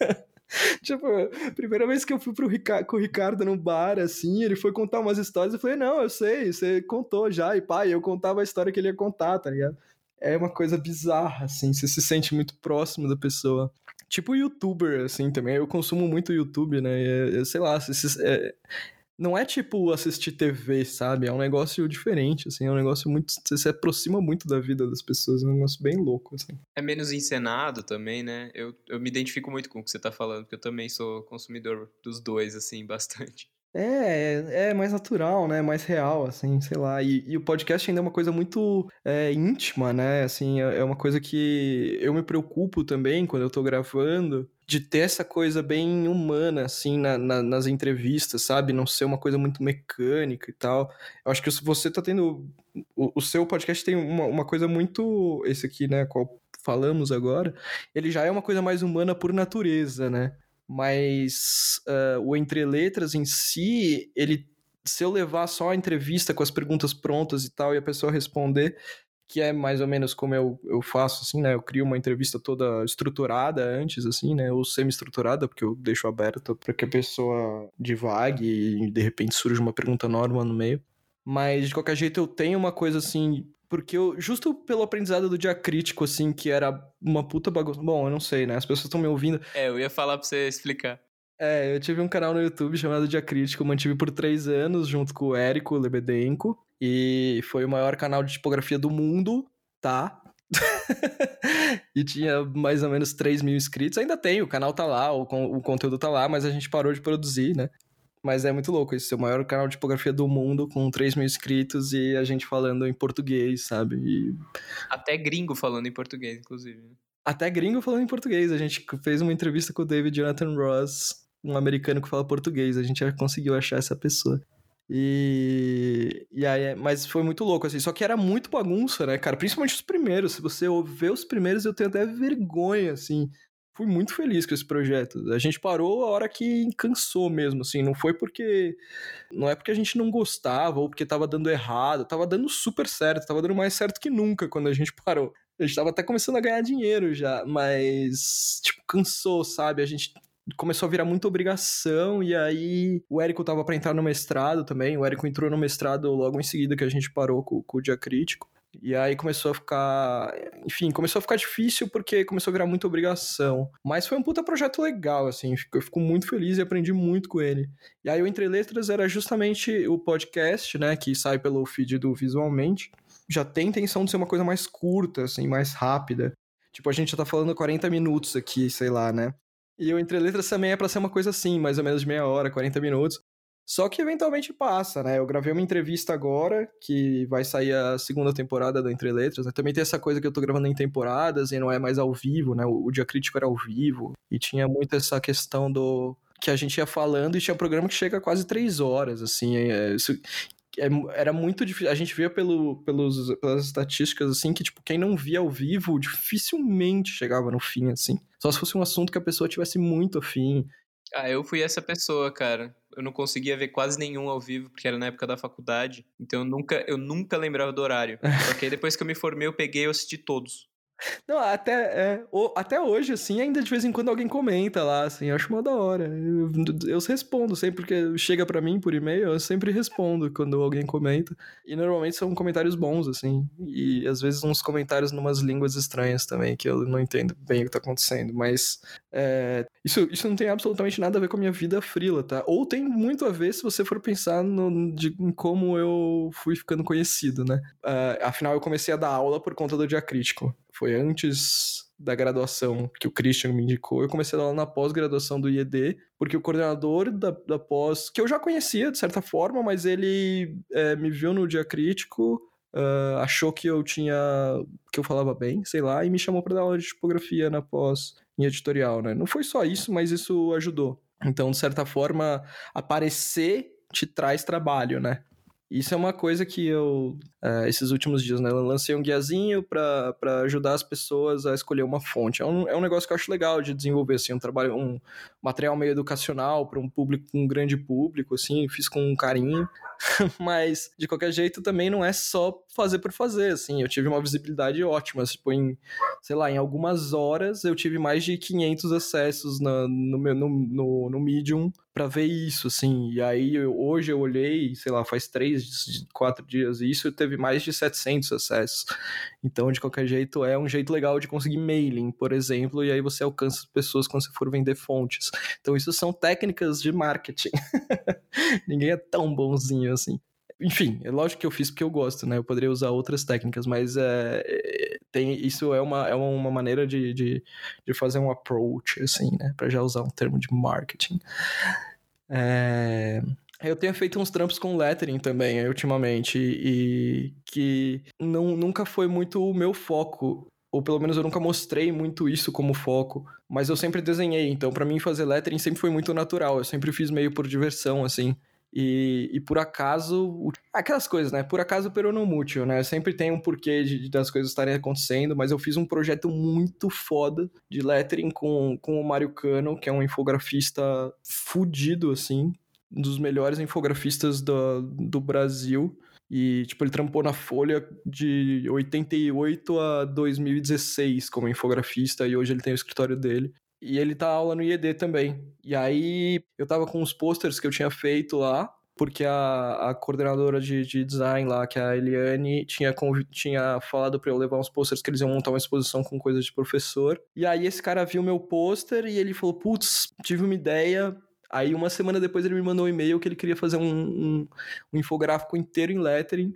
tipo, primeira vez que eu fui pro Ricardo, com o Ricardo num bar, assim, ele foi contar umas histórias, eu falei, não, eu sei, você contou já, e pai, eu contava a história que ele ia contar, tá ligado? É uma coisa bizarra, assim, você se sente muito próximo da pessoa. Tipo youtuber, assim, também, eu consumo muito YouTube, né, e, é, sei lá, é, não é tipo assistir TV, sabe? É um negócio diferente, assim, é um negócio muito. Você se aproxima muito da vida das pessoas, é um negócio bem louco, assim. É menos encenado também, né? Eu, eu me identifico muito com o que você tá falando, porque eu também sou consumidor dos dois, assim, bastante. É, é, é mais natural, né? Mais real, assim, sei lá. E, e o podcast ainda é uma coisa muito é, íntima, né? Assim, é, é uma coisa que eu me preocupo também quando eu tô gravando de ter essa coisa bem humana, assim, na, na, nas entrevistas, sabe? Não ser uma coisa muito mecânica e tal. Eu acho que você tá tendo. O, o seu podcast tem uma, uma coisa muito. Esse aqui, né? Qual falamos agora. Ele já é uma coisa mais humana por natureza, né? Mas uh, o Entre Letras em si, ele se eu levar só a entrevista com as perguntas prontas e tal, e a pessoa responder, que é mais ou menos como eu, eu faço, assim, né? Eu crio uma entrevista toda estruturada antes, assim, né? Ou semi-estruturada, porque eu deixo aberta para que a pessoa divague e de repente surge uma pergunta normal no meio. Mas, de qualquer jeito, eu tenho uma coisa assim. Porque eu, justo pelo aprendizado do dia crítico, assim, que era uma puta bagunça. Bom, eu não sei, né? As pessoas estão me ouvindo. É, eu ia falar pra você explicar. É, eu tive um canal no YouTube chamado Dia Crítico, mantive por três anos, junto com o Érico Lebedenko. E foi o maior canal de tipografia do mundo, tá? e tinha mais ou menos 3 mil inscritos. Ainda tem, o canal tá lá, o, o conteúdo tá lá, mas a gente parou de produzir, né? Mas é muito louco esse é o maior canal de tipografia do mundo, com 3 mil inscritos e a gente falando em português, sabe? E... Até gringo falando em português, inclusive. Até gringo falando em português. A gente fez uma entrevista com o David Jonathan Ross, um americano que fala português. A gente já conseguiu achar essa pessoa. E, e aí, mas foi muito louco, assim. Só que era muito bagunça, né, cara? Principalmente os primeiros. Se você ver os primeiros, eu tenho até vergonha, assim. Fui muito feliz com esse projeto. A gente parou a hora que cansou mesmo, assim. Não foi porque. Não é porque a gente não gostava ou porque tava dando errado. Tava dando super certo. Tava dando mais certo que nunca quando a gente parou. A gente tava até começando a ganhar dinheiro já, mas, tipo, cansou, sabe? A gente começou a virar muita obrigação, e aí o Érico tava para entrar no mestrado também, o Érico entrou no mestrado logo em seguida que a gente parou com, com o dia crítico. E aí começou a ficar. Enfim, começou a ficar difícil porque começou a virar muita obrigação. Mas foi um puta projeto legal, assim. Eu fico muito feliz e aprendi muito com ele. E aí o Entre Letras era justamente o podcast, né? Que sai pelo feed do Visualmente. já tem intenção de ser uma coisa mais curta, assim, mais rápida. Tipo, a gente já tá falando 40 minutos aqui, sei lá, né? E o Entre Letras também é pra ser uma coisa assim, mais ou menos de meia hora, 40 minutos. Só que eventualmente passa, né? Eu gravei uma entrevista agora, que vai sair a segunda temporada do Entre Letras. Né? Também tem essa coisa que eu tô gravando em temporadas e não é mais ao vivo, né? O, o Dia Crítico era ao vivo. E tinha muito essa questão do. Que a gente ia falando e tinha programa que chega a quase três horas, assim. É, isso, era muito difícil. A gente via pelo, pelos, pelas estatísticas, assim, que, tipo, quem não via ao vivo dificilmente chegava no fim, assim. Só se fosse um assunto que a pessoa tivesse muito afim. Ah, eu fui essa pessoa, cara. Eu não conseguia ver quase nenhum ao vivo, porque era na época da faculdade. Então eu nunca, eu nunca lembrava do horário. Só que aí depois que eu me formei, eu peguei e assisti todos. Não, até, é, o, até hoje, assim, ainda de vez em quando alguém comenta lá, assim, eu acho uma da hora. Eu, eu respondo sempre que chega para mim por e-mail, eu sempre respondo quando alguém comenta. E normalmente são comentários bons, assim. E às vezes uns comentários numas línguas estranhas também, que eu não entendo bem o que tá acontecendo. Mas é, isso, isso não tem absolutamente nada a ver com a minha vida frila, tá? Ou tem muito a ver se você for pensar no, de, em como eu fui ficando conhecido, né? Uh, afinal, eu comecei a dar aula por conta do diacrítico. Foi antes da graduação que o Christian me indicou. Eu comecei aula na pós-graduação do IED, porque o coordenador da, da pós, que eu já conhecia de certa forma, mas ele é, me viu no diacrítico Uh, achou que eu tinha. que eu falava bem, sei lá, e me chamou para dar aula de tipografia na pós em editorial, né? Não foi só isso, mas isso ajudou. Então, de certa forma, aparecer te traz trabalho, né? Isso é uma coisa que eu, uh, esses últimos dias, né, eu lancei um guiazinho para ajudar as pessoas a escolher uma fonte. É um, é um negócio que eu acho legal de desenvolver, assim, um trabalho, um material meio educacional para um público, um grande público, assim, fiz com carinho. Mas, de qualquer jeito, também não é só fazer por fazer, assim. Eu tive uma visibilidade ótima, tipo, em, sei lá, em algumas horas eu tive mais de 500 acessos na, no, meu, no, no, no Medium para ver isso, assim. E aí, eu, hoje eu olhei, sei lá, faz três, quatro dias, e isso teve mais de 700 acessos. Então, de qualquer jeito, é um jeito legal de conseguir mailing, por exemplo, e aí você alcança pessoas quando você for vender fontes. Então, isso são técnicas de marketing. Ninguém é tão bonzinho assim. Enfim, é lógico que eu fiz porque eu gosto, né? Eu poderia usar outras técnicas, mas é, tem, isso é uma, é uma maneira de, de, de fazer um approach, assim, né? Para já usar um termo de marketing. É... Eu tenho feito uns trampos com lettering também, ultimamente, e que não, nunca foi muito o meu foco ou pelo menos eu nunca mostrei muito isso como foco, mas eu sempre desenhei, então para mim fazer lettering sempre foi muito natural, eu sempre fiz meio por diversão, assim. E, e por acaso, aquelas coisas, né? Por acaso peronomútil, né? Sempre tem um porquê de, das coisas estarem acontecendo, mas eu fiz um projeto muito foda de lettering com, com o Mário Cano, que é um infografista fudido, assim, um dos melhores infografistas do, do Brasil. E, tipo, ele trampou na Folha de 88 a 2016 como infografista e hoje ele tem o escritório dele. E ele tá aula no IED também. E aí eu tava com os posters que eu tinha feito lá, porque a, a coordenadora de, de design lá, que é a Eliane, tinha, tinha falado para eu levar uns posters que eles iam montar uma exposição com coisas de professor. E aí esse cara viu meu pôster e ele falou: Putz, tive uma ideia, Aí uma semana depois ele me mandou um e-mail que ele queria fazer um, um, um infográfico inteiro em lettering.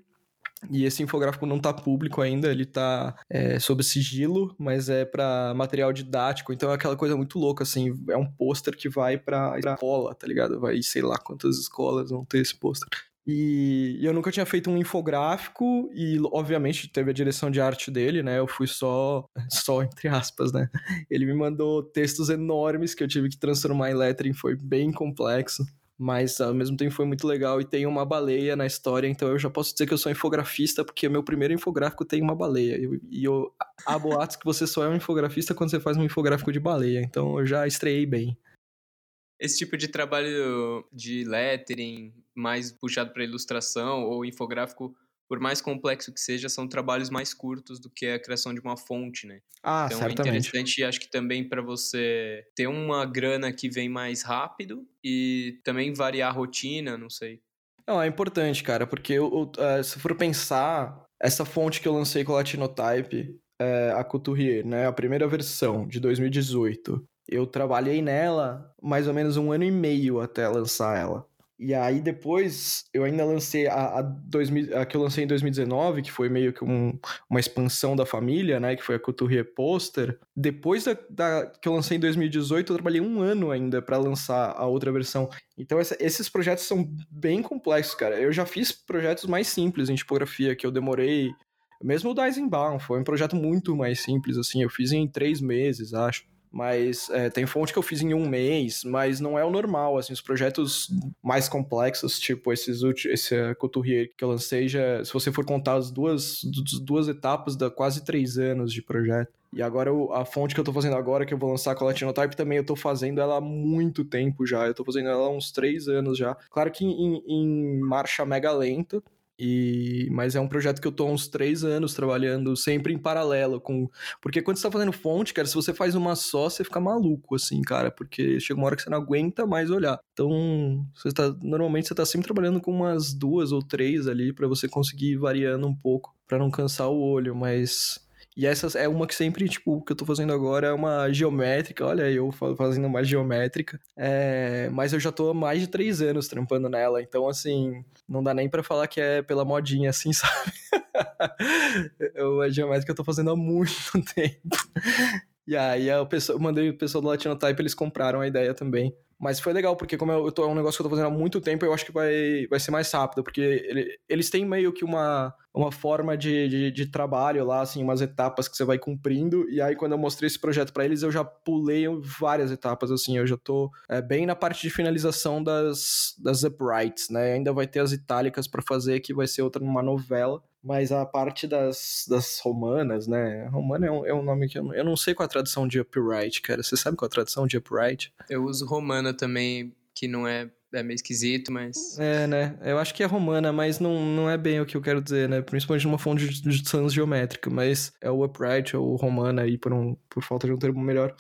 E esse infográfico não está público ainda, ele está é, sob sigilo, mas é para material didático, então é aquela coisa muito louca, assim, é um pôster que vai para escola, tá ligado? Vai, sei lá quantas escolas vão ter esse pôster. E, eu nunca tinha feito um infográfico e, obviamente, teve a direção de arte dele, né? Eu fui só, só entre aspas, né? Ele me mandou textos enormes que eu tive que transformar em lettering, foi bem complexo. Mas ao mesmo tempo foi muito legal e tem uma baleia na história, então eu já posso dizer que eu sou infografista, porque meu primeiro infográfico tem uma baleia. E eu, há boatos que você só é um infografista quando você faz um infográfico de baleia, então eu já estreiei bem. Esse tipo de trabalho de lettering, mais puxado para ilustração ou infográfico, por mais complexo que seja, são trabalhos mais curtos do que a criação de uma fonte, né? Ah, então certamente. é interessante, acho que também para você ter uma grana que vem mais rápido e também variar a rotina, não sei. Não, é importante, cara, porque eu, uh, se for pensar, essa fonte que eu lancei com o Latinotype, é, a Couturier, né, a primeira versão de 2018, eu trabalhei nela mais ou menos um ano e meio até lançar ela. E aí depois eu ainda lancei a, a, 2000, a que eu lancei em 2019, que foi meio que um, uma expansão da família, né? Que foi a Couturier Poster. Depois da, da, que eu lancei em 2018, eu trabalhei um ano ainda para lançar a outra versão. Então essa, esses projetos são bem complexos, cara. Eu já fiz projetos mais simples em tipografia, que eu demorei... Mesmo o Eisenbaum foi um projeto muito mais simples, assim. Eu fiz em três meses, acho mas é, tem fonte que eu fiz em um mês, mas não é o normal, assim, os projetos mais complexos, tipo esses esse Couturier que eu lancei, já, se você for contar as duas, duas etapas, dá quase três anos de projeto. E agora a fonte que eu tô fazendo agora, que eu vou lançar com a Latinotype, também eu tô fazendo ela há muito tempo já. Eu tô fazendo ela há uns três anos já. Claro que em, em marcha mega lenta, e, mas é um projeto que eu tô há uns três anos trabalhando sempre em paralelo com. Porque quando você tá fazendo fonte, cara, se você faz uma só, você fica maluco, assim, cara, porque chega uma hora que você não aguenta mais olhar. Então, você tá, normalmente você tá sempre trabalhando com umas duas ou três ali para você conseguir ir variando um pouco, para não cansar o olho, mas e essa é uma que sempre, tipo, o que eu tô fazendo agora é uma geométrica. Olha, eu fazendo uma geométrica. É... Mas eu já tô há mais de três anos trampando nela. Então, assim, não dá nem para falar que é pela modinha, assim, sabe? eu, a geométrica eu tô fazendo há muito tempo. E aí eu, mandei o pessoal do Latinotype, eles compraram a ideia também. Mas foi legal, porque como eu, tô, é um negócio que eu tô fazendo há muito tempo, eu acho que vai, vai ser mais rápido, porque ele, eles têm meio que uma, uma forma de, de, de, trabalho lá, assim, umas etapas que você vai cumprindo, e aí quando eu mostrei esse projeto para eles, eu já pulei várias etapas, assim, eu já tô é, bem na parte de finalização das, das uprights, né, ainda vai ter as itálicas para fazer, que vai ser outra numa novela, mas a parte das, das romanas, né? Romana é um, é um nome que eu, eu não sei qual a tradução de upright, cara. Você sabe qual a tradução de upright? Eu uso romana também, que não é é meio esquisito, mas. É, né? Eu acho que é romana, mas não, não é bem o que eu quero dizer, né? Principalmente numa fonte de, de sans geométrica, mas é o upright ou romana aí, por, um, por falta de um termo melhor.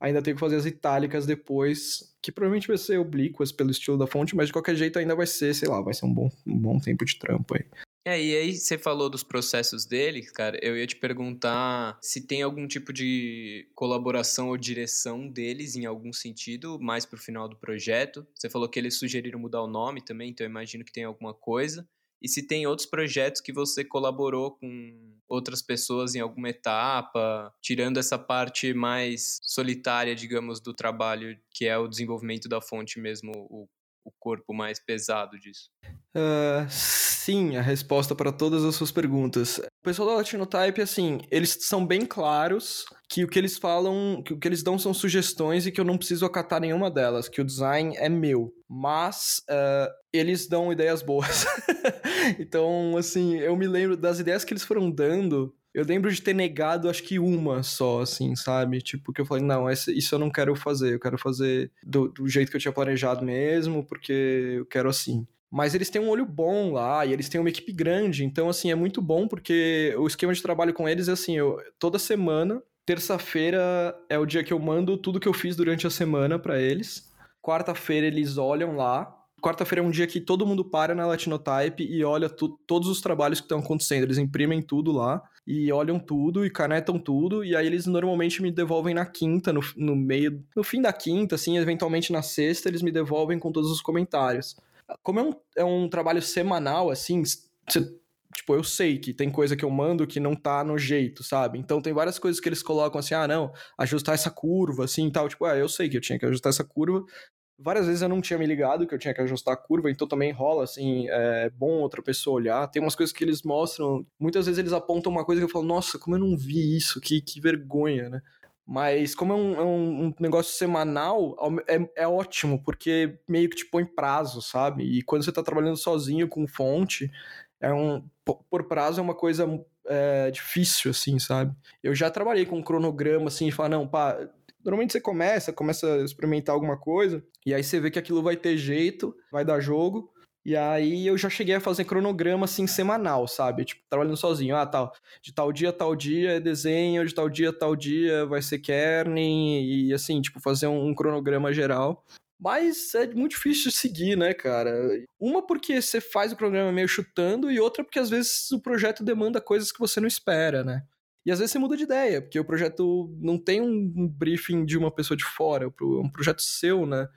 Ainda tenho que fazer as itálicas depois, que provavelmente vai ser oblíquas pelo estilo da fonte, mas de qualquer jeito ainda vai ser, sei lá, vai ser um bom, um bom tempo de trampo aí. É, e aí você falou dos processos dele, cara, eu ia te perguntar se tem algum tipo de colaboração ou direção deles em algum sentido, mais pro final do projeto. Você falou que eles sugeriram mudar o nome também, então eu imagino que tem alguma coisa. E se tem outros projetos que você colaborou com outras pessoas em alguma etapa, tirando essa parte mais solitária, digamos, do trabalho, que é o desenvolvimento da fonte mesmo, o, o corpo mais pesado disso. Uh, sim, a resposta para todas as suas perguntas. O pessoal da Latinotype, assim, eles são bem claros que o que eles falam, que o que eles dão são sugestões e que eu não preciso acatar nenhuma delas, que o design é meu. Mas uh, eles dão ideias boas. então, assim, eu me lembro das ideias que eles foram dando. Eu lembro de ter negado, acho que uma só, assim, sabe? Tipo, que eu falei, não, isso eu não quero fazer. Eu quero fazer do, do jeito que eu tinha planejado mesmo, porque eu quero assim. Mas eles têm um olho bom lá e eles têm uma equipe grande. Então, assim, é muito bom porque o esquema de trabalho com eles é assim: eu, toda semana, terça-feira é o dia que eu mando tudo que eu fiz durante a semana para eles. Quarta-feira eles olham lá. Quarta-feira é um dia que todo mundo para na Latinotype e olha tu, todos os trabalhos que estão acontecendo. Eles imprimem tudo lá e olham tudo e canetam tudo. E aí eles normalmente me devolvem na quinta, no, no meio, no fim da quinta, assim, eventualmente na sexta, eles me devolvem com todos os comentários como é um, é um trabalho semanal, assim, tipo, eu sei que tem coisa que eu mando que não tá no jeito, sabe? Então tem várias coisas que eles colocam assim, ah, não, ajustar essa curva, assim, tal. Tipo, ah, eu sei que eu tinha que ajustar essa curva. Várias vezes eu não tinha me ligado que eu tinha que ajustar a curva, então também rola, assim, é bom outra pessoa olhar. Tem umas coisas que eles mostram, muitas vezes eles apontam uma coisa que eu falo, nossa, como eu não vi isso, que, que vergonha, né? Mas como é um, é um, negócio semanal, é, é, ótimo, porque meio que te põe prazo, sabe? E quando você está trabalhando sozinho com fonte, é um, por prazo é uma coisa é, difícil, assim, sabe? Eu já trabalhei com um cronograma, assim, e falar, não, pá, normalmente você começa, começa a experimentar alguma coisa, e aí você vê que aquilo vai ter jeito, vai dar jogo, e aí eu já cheguei a fazer cronograma assim semanal, sabe? Tipo, trabalhando sozinho. Ah, tal. De tal dia, tal dia é desenho, de tal dia, tal dia vai ser kerning, e assim, tipo, fazer um, um cronograma geral. Mas é muito difícil de seguir, né, cara? Uma porque você faz o cronograma meio chutando, e outra porque às vezes o projeto demanda coisas que você não espera, né? E às vezes você muda de ideia, porque o projeto não tem um briefing de uma pessoa de fora, é um projeto seu, né?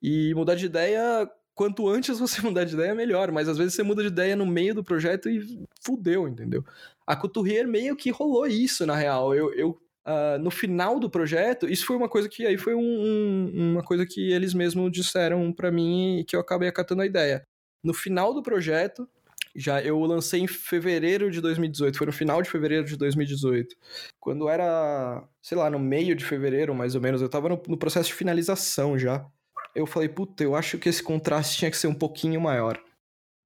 E mudar de ideia quanto antes você mudar de ideia, melhor. Mas às vezes você muda de ideia no meio do projeto e fudeu, entendeu? A Couturier meio que rolou isso, na real. Eu, eu uh, no final do projeto, isso foi uma coisa que aí foi um, um, uma coisa que eles mesmos disseram para mim e que eu acabei acatando a ideia. No final do projeto, já eu lancei em fevereiro de 2018, foi no final de fevereiro de 2018. Quando era, sei lá, no meio de fevereiro, mais ou menos, eu tava no, no processo de finalização já. Eu falei, puta, eu acho que esse contraste tinha que ser um pouquinho maior.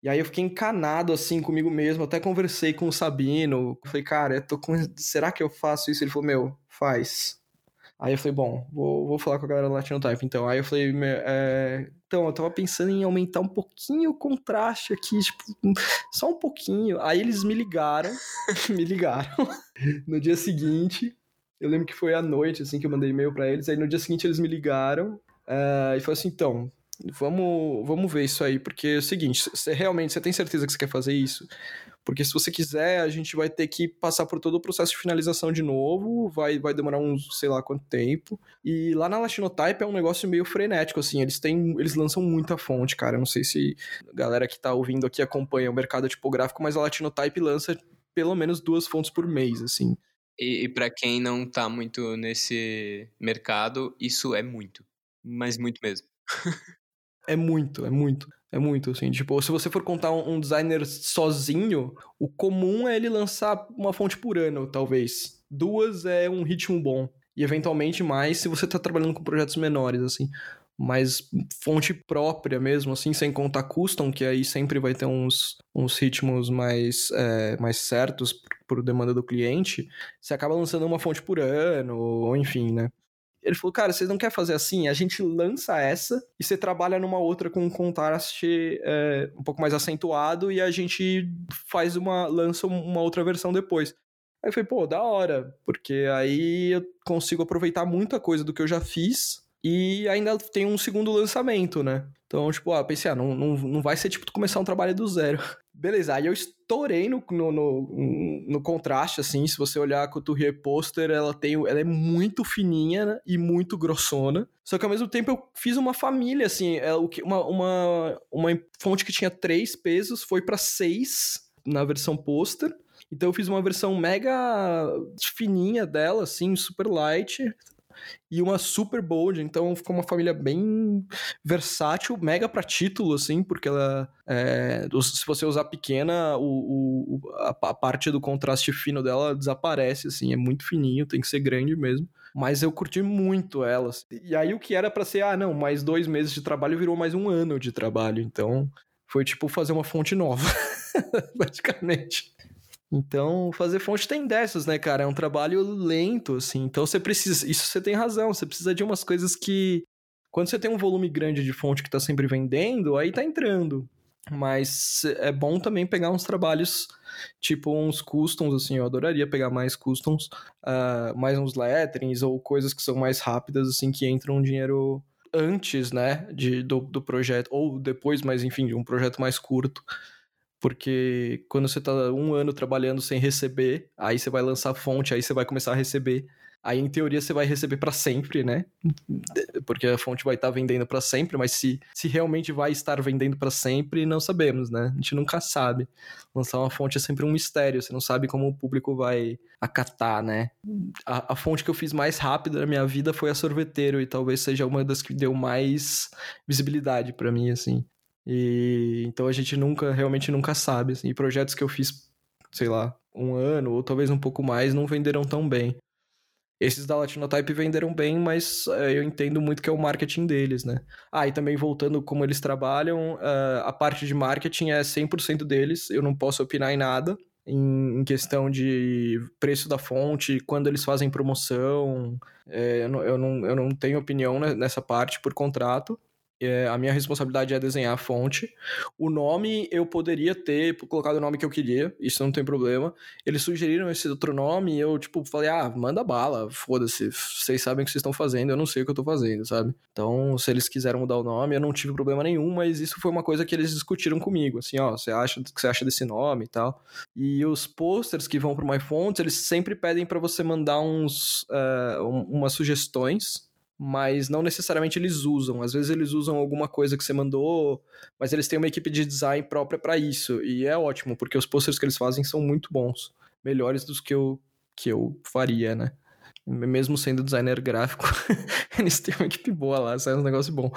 E aí eu fiquei encanado assim comigo mesmo, até conversei com o Sabino. Falei, cara, eu tô com... será que eu faço isso? Ele falou, meu, faz. Aí eu falei, bom, vou, vou falar com a galera do Latino Type, então. Aí eu falei, é... então, eu tava pensando em aumentar um pouquinho o contraste aqui, tipo, só um pouquinho. Aí eles me ligaram, me ligaram no dia seguinte. Eu lembro que foi à noite, assim, que eu mandei e-mail para eles. Aí no dia seguinte eles me ligaram uh, e falaram assim, então, Vamos, vamos ver isso aí, porque é o seguinte, você realmente você tem certeza que você quer fazer isso? Porque se você quiser, a gente vai ter que passar por todo o processo de finalização de novo, vai, vai demorar uns, sei lá quanto tempo. E lá na Latinotype é um negócio meio frenético, assim, eles têm, eles lançam muita fonte, cara. Não sei se a galera que tá ouvindo aqui acompanha o mercado tipográfico, mas a Latinotype lança pelo menos duas fontes por mês, assim. E, e para quem não tá muito nesse mercado, isso é muito. Mas muito mesmo. É muito, é muito. É muito, assim. Tipo, se você for contar um, designer sozinho, o comum é ele lançar uma fonte por ano, talvez. Duas é um ritmo bom. E eventualmente mais se você tá trabalhando com projetos menores, assim. Mas fonte própria mesmo, assim, sem contar custom, que aí sempre vai ter uns, uns ritmos mais, é, mais certos por, demanda do cliente, você acaba lançando uma fonte por ano, ou enfim, né? Ele falou, cara, vocês não querem fazer assim? A gente lança essa e você trabalha numa outra com um contraste é, um pouco mais acentuado e a gente faz uma. lança uma outra versão depois. Aí eu falei, pô, da hora, porque aí eu consigo aproveitar muita coisa do que eu já fiz e ainda tem um segundo lançamento, né? Então, tipo, ah, pensei, ah, não, não, não vai ser tipo começar um trabalho do zero. Beleza, aí eu estourei no, no, no, no, contraste, assim, se você olhar a Couturier Poster, ela tem, ela é muito fininha né, e muito grossona, só que ao mesmo tempo eu fiz uma família, assim, é uma, uma, uma fonte que tinha três pesos foi para seis na versão Poster, então eu fiz uma versão mega fininha dela, assim, super light, e uma super bold, então ficou uma família bem versátil, mega para título, assim, porque ela, é, se você usar pequena, o, o a, a, parte do contraste fino dela desaparece, assim, é muito fininho, tem que ser grande mesmo. Mas eu curti muito elas. E aí o que era para ser, ah, não, mais dois meses de trabalho virou mais um ano de trabalho, então foi tipo fazer uma fonte nova, praticamente. Então, fazer fonte tem dessas, né, cara? É um trabalho lento, assim. Então, você precisa. Isso você tem razão. Você precisa de umas coisas que. Quando você tem um volume grande de fonte que tá sempre vendendo, aí tá entrando. Mas é bom também pegar uns trabalhos, tipo uns customs, assim. Eu adoraria pegar mais customs, uh, mais uns letterings ou coisas que são mais rápidas, assim, que entram dinheiro antes, né, de, do, do projeto, ou depois, mas enfim, de um projeto mais curto porque quando você tá um ano trabalhando sem receber, aí você vai lançar a fonte, aí você vai começar a receber. Aí, em teoria, você vai receber para sempre, né? Porque a fonte vai estar tá vendendo para sempre, mas se, se realmente vai estar vendendo para sempre, não sabemos, né? A gente nunca sabe. Lançar uma fonte é sempre um mistério, você não sabe como o público vai acatar, né? A, a fonte que eu fiz mais rápida na minha vida foi a Sorveteiro, e talvez seja uma das que deu mais visibilidade para mim, assim. E então a gente nunca, realmente nunca sabe. Assim, e projetos que eu fiz, sei lá, um ano ou talvez um pouco mais, não venderam tão bem. Esses da Latinotype venderam bem, mas é, eu entendo muito que é o marketing deles, né? Ah, e também voltando como eles trabalham, uh, a parte de marketing é 100% deles, eu não posso opinar em nada. Em, em questão de preço da fonte, quando eles fazem promoção, é, eu, não, eu, não, eu não tenho opinião nessa parte por contrato. É, a minha responsabilidade é desenhar a fonte. O nome eu poderia ter colocado o nome que eu queria, isso não tem problema. Eles sugeriram esse outro nome e eu, tipo, falei, ah, manda bala, foda-se, vocês sabem o que vocês estão fazendo, eu não sei o que eu tô fazendo, sabe? Então, se eles quiseram mudar o nome, eu não tive problema nenhum, mas isso foi uma coisa que eles discutiram comigo, assim, ó, você acha que você acha desse nome e tal. E os posters que vão pro MyFonts, eles sempre pedem para você mandar uns, uh, umas sugestões mas não necessariamente eles usam. Às vezes eles usam alguma coisa que você mandou, mas eles têm uma equipe de design própria para isso. E é ótimo, porque os posters que eles fazem são muito bons. Melhores dos que eu, que eu faria, né? Mesmo sendo designer gráfico, eles têm uma equipe boa lá, sai um negócio bom.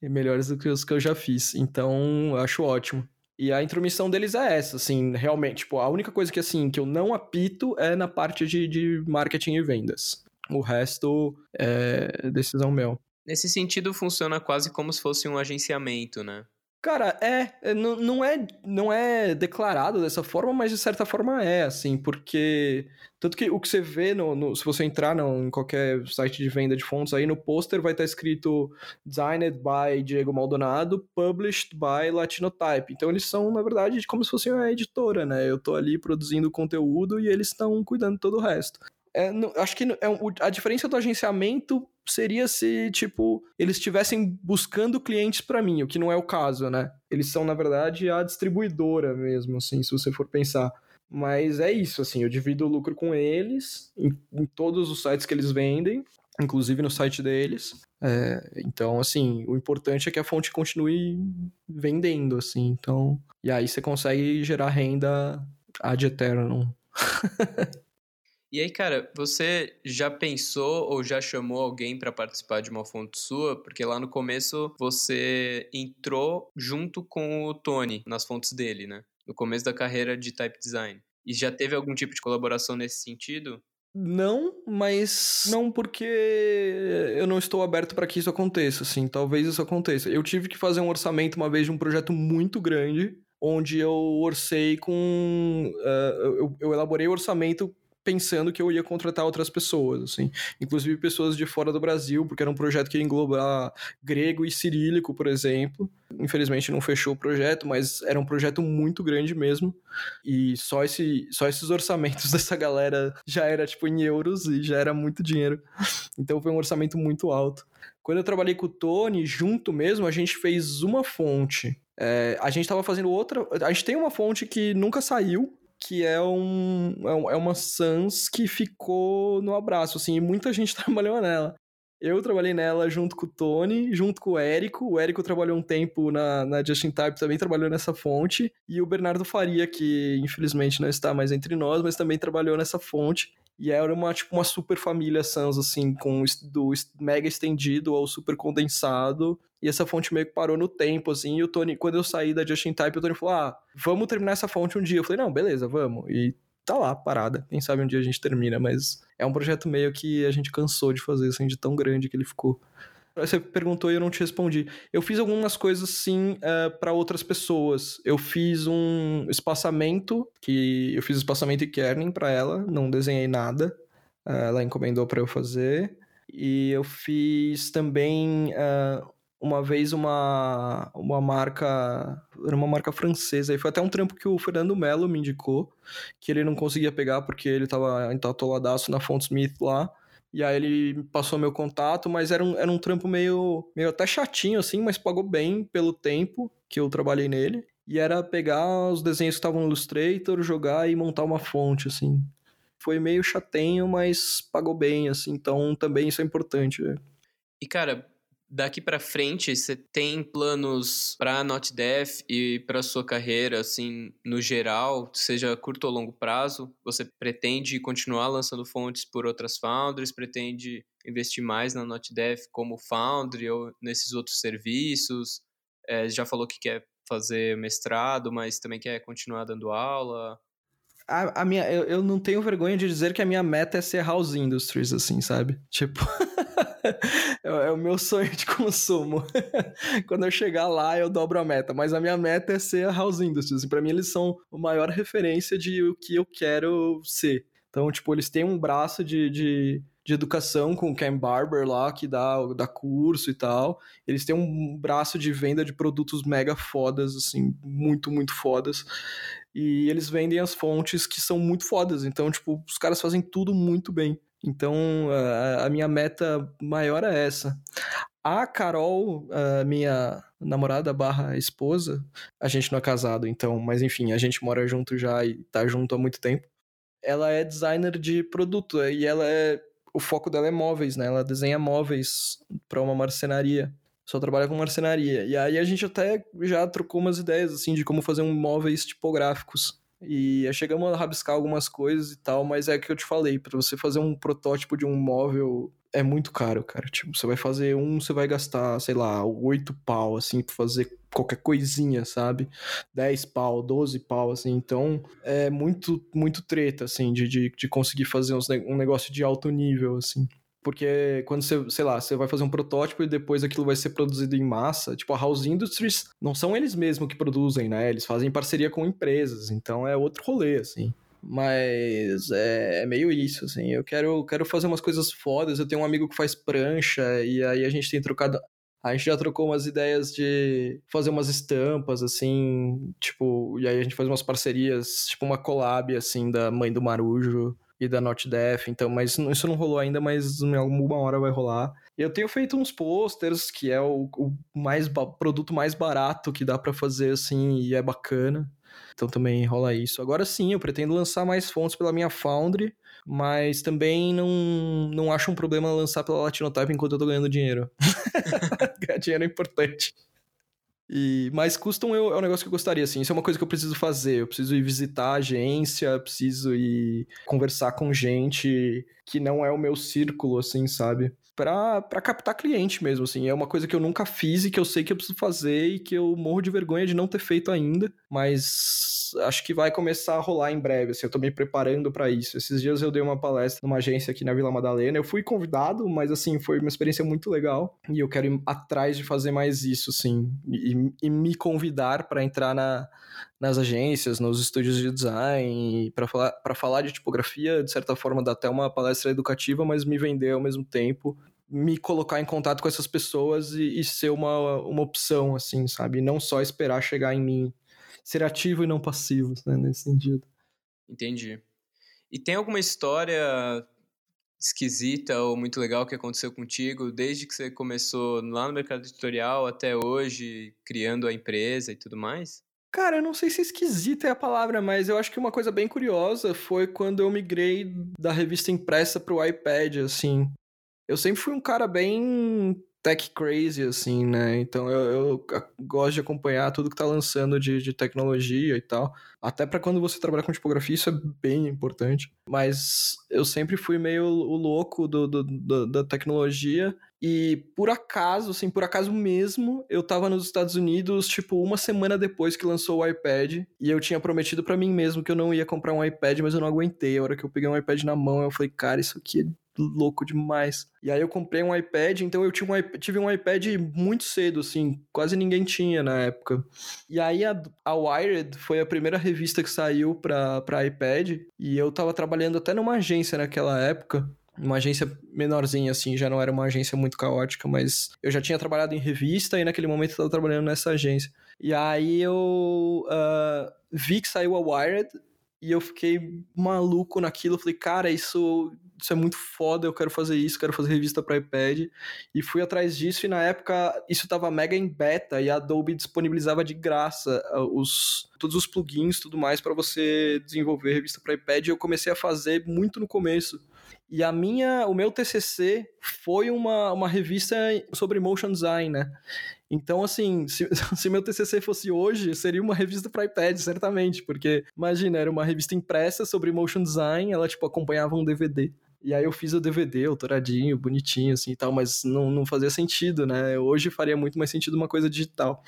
E melhores do que os que eu já fiz. Então, acho ótimo. E a intromissão deles é essa, assim, realmente. Tipo, a única coisa que, assim, que eu não apito é na parte de, de marketing e vendas. O resto é decisão meu. Nesse sentido, funciona quase como se fosse um agenciamento, né? Cara, é, é não, não é, não é declarado dessa forma, mas de certa forma é, assim, porque tanto que o que você vê no, no se você entrar no, em qualquer site de venda de fontes aí no pôster vai estar escrito designed by Diego Maldonado, published by Latinotype. Então eles são, na verdade, como se fossem uma editora, né? Eu tô ali produzindo conteúdo e eles estão cuidando de todo o resto. É, não, acho que é, a diferença do agenciamento seria se, tipo, eles estivessem buscando clientes para mim, o que não é o caso, né? Eles são, na verdade, a distribuidora mesmo, assim, se você for pensar. Mas é isso, assim, eu divido o lucro com eles, em, em todos os sites que eles vendem, inclusive no site deles. É, então, assim, o importante é que a fonte continue vendendo, assim, então... E aí você consegue gerar renda ad eternum. E aí, cara, você já pensou ou já chamou alguém para participar de uma fonte sua? Porque lá no começo você entrou junto com o Tony nas fontes dele, né? No começo da carreira de type design. E já teve algum tipo de colaboração nesse sentido? Não, mas não porque eu não estou aberto para que isso aconteça, assim, talvez isso aconteça. Eu tive que fazer um orçamento uma vez de um projeto muito grande, onde eu orcei com. Uh, eu, eu elaborei o orçamento pensando que eu ia contratar outras pessoas, assim, inclusive pessoas de fora do Brasil, porque era um projeto que ia englobar grego e cirílico, por exemplo. Infelizmente não fechou o projeto, mas era um projeto muito grande mesmo. E só, esse, só esses orçamentos dessa galera já era tipo em euros e já era muito dinheiro. Então foi um orçamento muito alto. Quando eu trabalhei com o Tony, junto mesmo, a gente fez uma fonte. É, a gente estava fazendo outra. A gente tem uma fonte que nunca saiu, que é, um, é, é uma Sans que ficou no abraço, assim, e muita gente trabalhou nela. Eu trabalhei nela junto com o Tony, junto com o Érico. O Érico trabalhou um tempo na, na Justin Type, também trabalhou nessa fonte. E o Bernardo Faria, que infelizmente não está mais entre nós, mas também trabalhou nessa fonte. E era uma, tipo, uma super família Sans, assim, com do mega estendido ao super condensado. E essa fonte meio que parou no tempo, assim. E o Tony, quando eu saí da Justin Type, o Tony falou: Ah, vamos terminar essa fonte um dia. Eu falei: Não, beleza, vamos. E tá lá, parada. Quem sabe um dia a gente termina, mas é um projeto meio que a gente cansou de fazer, assim, de tão grande que ele ficou. Você perguntou e eu não te respondi. Eu fiz algumas coisas sim uh, eh, para outras pessoas. Eu fiz um espaçamento, que eu fiz espaçamento e kerning para ela, não desenhei nada. Uh, ela encomendou para eu fazer. E eu fiz também uh, uma vez uma, uma marca, era uma marca francesa, e foi até um trampo que o Fernando Mello me indicou, que ele não conseguia pegar porque ele estava entatoladaço na Fontsmith lá. E aí ele passou meu contato, mas era um, era um trampo meio, meio até chatinho, assim, mas pagou bem pelo tempo que eu trabalhei nele. E era pegar os desenhos que estavam no Illustrator, jogar e montar uma fonte, assim. Foi meio chatinho, mas pagou bem, assim, então também isso é importante. E, cara, daqui para frente, você tem planos para Not Death e para sua carreira, assim, no geral, seja curto ou longo prazo? Você pretende continuar lançando fontes por outras foundries? Pretende investir mais na Not Death como foundry ou nesses outros serviços? É, já falou que quer fazer mestrado, mas também quer continuar dando aula? A, a minha, eu, eu não tenho vergonha de dizer que a minha meta é ser House Industries, assim, sabe? Tipo... é, é, o meu sonho de consumo. Quando eu chegar lá, eu dobro a meta. Mas a minha meta é ser a House Industries. E pra mim, eles são a maior referência de o que eu quero ser. Então, tipo, eles têm um braço de, de, de educação com o Ken Barber lá, que dá, dá curso e tal. Eles têm um braço de venda de produtos mega fodas, assim, muito, muito fodas. E eles vendem as fontes que são muito fodas. Então, tipo, os caras fazem tudo muito bem. Então, a, minha meta maior é essa. A Carol, a minha namorada barra esposa, a gente não é casado, então, mas enfim, a gente mora junto já e tá junto há muito tempo. Ela é designer de produto e ela é o foco dela é móveis, né? Ela desenha móveis para uma marcenaria. Só trabalha com marcenaria. E aí a gente até já trocou umas ideias, assim, de como fazer um móveis tipográficos. E chegamos a rabiscar algumas coisas e tal, mas é que eu te falei, para você fazer um protótipo de um móvel é muito caro, cara. Tipo, você vai fazer um, você vai gastar, sei lá, oito pau, assim, pra fazer qualquer coisinha, sabe? 10 pau, 12 pau, assim. Então, é muito, muito treta, assim, de, de, de conseguir fazer um negócio de alto nível, assim. Porque quando você, sei lá, você vai fazer um protótipo e depois aquilo vai ser produzido em massa, tipo, a House Industries não são eles mesmos que produzem, né? Eles fazem parceria com empresas, então é outro rolê, assim. Mas é, é meio isso, assim. Eu quero, quero fazer umas coisas fodas. Eu tenho um amigo que faz prancha, e aí a gente tem trocado. A gente já trocou umas ideias de fazer umas estampas, assim, tipo, e aí a gente faz umas parcerias, tipo uma collab, assim, da mãe do Marujo e da Not Def, então, mas isso não rolou ainda, mas em alguma hora vai rolar. Eu tenho feito uns posters, que é o, o mais produto mais barato que dá para fazer, assim, e é bacana. Então também rola isso. Agora sim, eu pretendo lançar mais fontes pela minha Foundry, mas também não, não acho um problema lançar pela Latinotype enquanto eu tô ganhando dinheiro. Ganhar dinheiro é importante. E, mas custom é um negócio que eu gostaria, assim. Isso é uma coisa que eu preciso fazer. Eu preciso ir visitar a agência, preciso ir conversar com gente que não é o meu círculo, assim, sabe? Pra, pra captar cliente mesmo, assim. É uma coisa que eu nunca fiz e que eu sei que eu preciso fazer e que eu morro de vergonha de não ter feito ainda. Mas acho que vai começar a rolar em breve, assim, eu tô me preparando para isso. Esses dias eu dei uma palestra numa agência aqui na Vila Madalena, eu fui convidado, mas assim, foi uma experiência muito legal e eu quero ir atrás de fazer mais isso, assim, e, e me convidar para entrar na, nas agências, nos estúdios de design, para falar, falar de tipografia, de certa forma, dá até uma palestra educativa, mas me vender ao mesmo tempo me colocar em contato com essas pessoas e, e, ser uma, uma opção, assim, sabe? Não só esperar chegar em mim ser ativo e não passivo, né, nesse sentido. Entendi. E tem alguma história esquisita ou muito legal que aconteceu contigo desde que você começou lá no mercado editorial até hoje, criando a empresa e tudo mais? Cara, eu não sei se esquisita é a palavra, mas eu acho que uma coisa bem curiosa foi quando eu migrei da revista impressa para o iPad, assim. Eu sempre fui um cara bem tech crazy, assim, né? Então eu, eu, gosto de acompanhar tudo que tá lançando de, de tecnologia e tal. Até para quando você trabalha com tipografia, isso é bem importante. Mas eu sempre fui meio o louco do, do, do, da tecnologia. E por acaso, assim, por acaso mesmo, eu tava nos Estados Unidos, tipo, uma semana depois que lançou o iPad. E eu tinha prometido para mim mesmo que eu não ia comprar um iPad, mas eu não aguentei. A hora que eu peguei um iPad na mão, eu falei, cara, isso aqui é louco demais. E aí eu comprei um iPad, então eu tive um, tive um iPad muito cedo, assim, quase ninguém tinha na época. E aí a, a Wired foi a primeira revista que saiu pra iPad, e eu tava trabalhando até numa agência naquela época, uma agência menorzinha, assim, já não era uma agência muito caótica, mas eu já tinha trabalhado em revista e naquele momento eu tava trabalhando nessa agência. E aí eu uh, vi que saiu a Wired e eu fiquei maluco naquilo. falei, cara, isso isso é muito foda, eu quero fazer isso, quero fazer revista para iPad. E fui atrás disso, e na época isso estava mega em beta, e a Adobe disponibilizava de graça ah, os, todos os plugins tudo mais para você desenvolver revista para iPad. E eu comecei a fazer muito no começo. E a minha, o meu TCC foi uma, uma revista sobre motion design, né? Então, assim, se, se meu TCC fosse hoje, seria uma revista para iPad, certamente, porque imagina, era uma revista impressa sobre motion design, ela tipo acompanhava um DVD. E aí eu fiz o DVD, autoradinho, bonitinho, assim e tal, mas não, não fazia sentido, né? Hoje faria muito mais sentido uma coisa digital.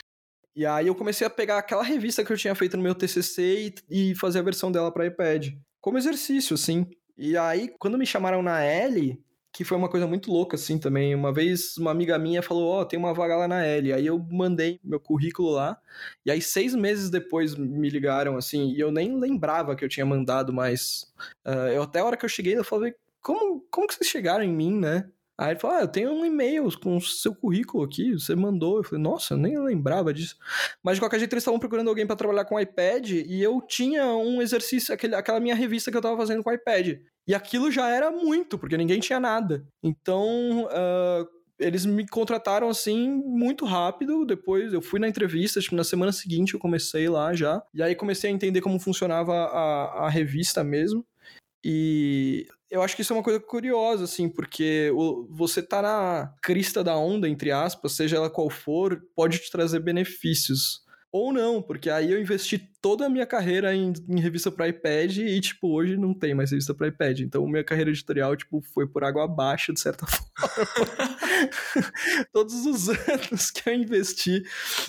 E aí eu comecei a pegar aquela revista que eu tinha feito no meu TCC e, e fazer a versão dela para iPad. Como exercício, assim. E aí, quando me chamaram na L, que foi uma coisa muito louca, assim, também. Uma vez, uma amiga minha falou, ó, oh, tem uma vaga lá na L. Aí eu mandei meu currículo lá. E aí, seis meses depois, me ligaram, assim, e eu nem lembrava que eu tinha mandado, mas... Uh, eu até a hora que eu cheguei, eu falei, como, como que vocês chegaram em mim, né? Aí ele falou, ah, eu tenho um e-mail com o seu currículo aqui, você mandou. Eu falei, nossa, eu nem lembrava disso. Mas de qualquer jeito eles estavam procurando alguém para trabalhar com iPad e eu tinha um exercício, aquele, aquela minha revista que eu tava fazendo com iPad. E aquilo já era muito, porque ninguém tinha nada. Então, uh, eles me contrataram assim muito rápido. Depois eu fui na entrevista, que na semana seguinte eu comecei lá já. E aí comecei a entender como funcionava a, a revista mesmo. E eu acho que isso é uma coisa curiosa, assim, porque o, você tá na crista da onda, entre aspas, seja ela qual for, pode te trazer benefícios. Ou não, porque aí eu investi toda a minha carreira em, em revista para iPad e, tipo, hoje não tem mais revista para iPad. Então, minha carreira editorial, tipo, foi por água abaixo, de certa forma. Todos os anos que eu investi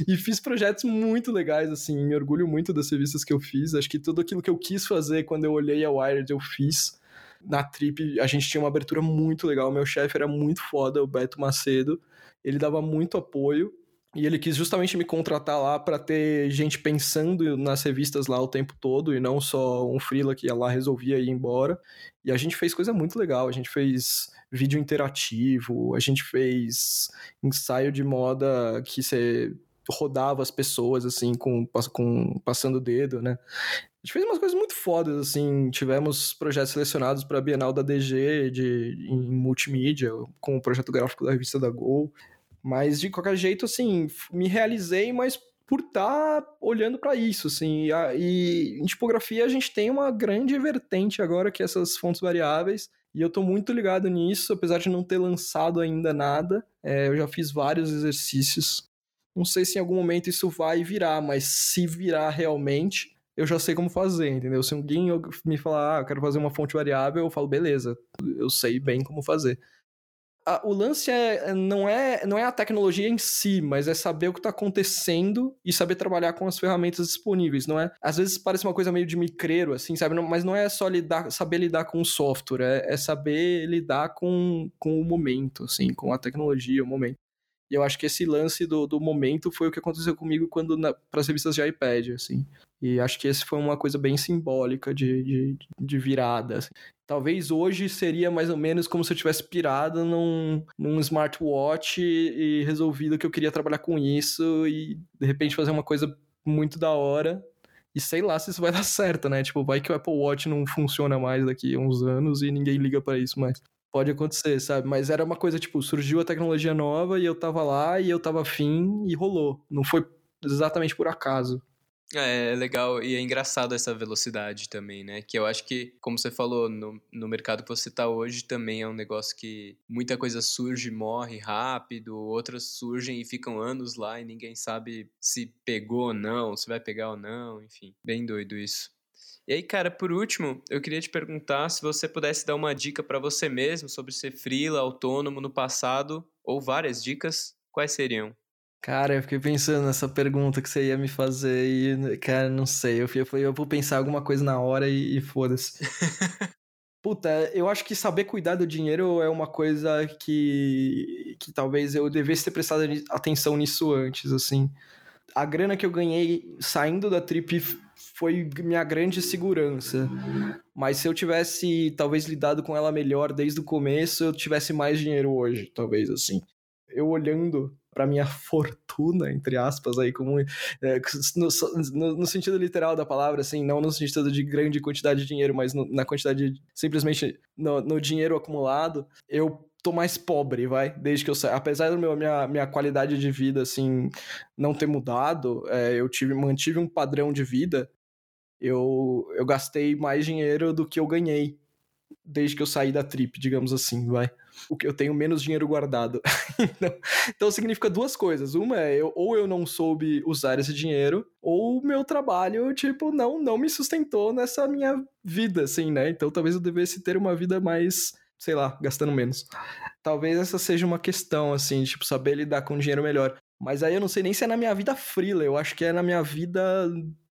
e fiz projetos muito legais, assim, me orgulho muito das revistas que eu fiz. Acho que tudo aquilo que eu quis fazer quando eu olhei a Wired, eu fiz. Na Trip, a gente tinha uma abertura muito legal. Meu chefe era muito foda, o Beto Macedo. Ele dava muito apoio e ele quis justamente me contratar lá para ter gente pensando nas revistas lá o tempo todo e não só um freela que ia lá resolvia ir embora. E a gente fez coisa muito legal. A gente fez vídeo interativo, a gente fez ensaio de moda que você rodava as pessoas assim com, com passando o dedo, né? A gente fez umas coisas muito fodas, assim. Tivemos projetos selecionados para a Bienal da DG de, em multimídia, com o projeto gráfico da revista da Gol. Mas de qualquer jeito, assim, me realizei, mas por estar tá olhando para isso, assim. E, em tipografia a gente tem uma grande vertente agora que é essas fontes variáveis. E eu estou muito ligado nisso, apesar de não ter lançado ainda nada. É, eu já fiz vários exercícios. Não sei se em algum momento isso vai virar, mas se virar realmente, eu já sei como fazer, entendeu? Se alguém me falar, ah, eu quero fazer uma fonte variável, eu falo, beleza, eu sei bem como fazer o lance é, não, é, não é a tecnologia em si, mas é saber o que está acontecendo e saber trabalhar com as ferramentas disponíveis, não é? Às vezes parece uma coisa meio de micreiro, assim, sabe? mas não é só lidar, saber lidar com o software, é, é saber lidar com, com o momento, assim, com a tecnologia, o momento. E eu acho que esse lance do, do momento foi o que aconteceu comigo quando para as revistas de iPad, assim. E acho que esse foi uma coisa bem simbólica de, de, de virada. Assim. Talvez hoje seria mais ou menos como se eu tivesse pirado num, num smartwatch e, e resolvido que eu queria trabalhar com isso e de repente fazer uma coisa muito da hora. E sei lá se isso vai dar certo, né? Tipo, vai que o Apple Watch não funciona mais daqui a uns anos e ninguém liga para isso mais. Pode acontecer, sabe? Mas era uma coisa, tipo, surgiu a tecnologia nova e eu tava lá e eu tava afim e rolou. Não foi exatamente por acaso. É, é legal e é engraçado essa velocidade também, né? Que eu acho que, como você falou, no, no mercado que você está hoje também é um negócio que muita coisa surge, morre rápido, outras surgem e ficam anos lá e ninguém sabe se pegou ou não, se vai pegar ou não, enfim. Bem doido isso. E aí, cara, por último, eu queria te perguntar se você pudesse dar uma dica para você mesmo sobre ser freela, autônomo no passado, ou várias dicas, quais seriam? Cara, eu fiquei pensando nessa pergunta que você ia me fazer e, cara, não sei. Eu falei, eu vou pensar alguma coisa na hora e, e foda-se. Puta, eu acho que saber cuidar do dinheiro é uma coisa que, que talvez eu devesse ter prestado atenção nisso antes, assim. A grana que eu ganhei saindo da trip foi minha grande segurança. Mas se eu tivesse talvez lidado com ela melhor desde o começo, eu tivesse mais dinheiro hoje, talvez assim. Eu olhando para minha fortuna, entre aspas, aí, como é, no, no, no, sentido literal da palavra, assim, não no sentido de grande quantidade de dinheiro, mas no, na quantidade, de, simplesmente no, no dinheiro acumulado, eu tô mais pobre, vai, desde que eu saí. Apesar da minha, minha qualidade de vida, assim, não ter mudado, é, eu tive, mantive um padrão de vida, eu, eu gastei mais dinheiro do que eu ganhei desde que eu saí da trip, digamos assim, vai. O que eu tenho menos dinheiro guardado. então, então, significa duas coisas. Uma é eu, ou eu não soube usar esse dinheiro, ou meu trabalho, tipo, não não me sustentou nessa minha vida, assim, né? Então talvez eu devesse ter uma vida mais, sei lá, gastando menos. Talvez essa seja uma questão, assim, tipo, saber lidar com dinheiro melhor. Mas aí eu não sei nem se é na minha vida freela, eu acho que é na minha vida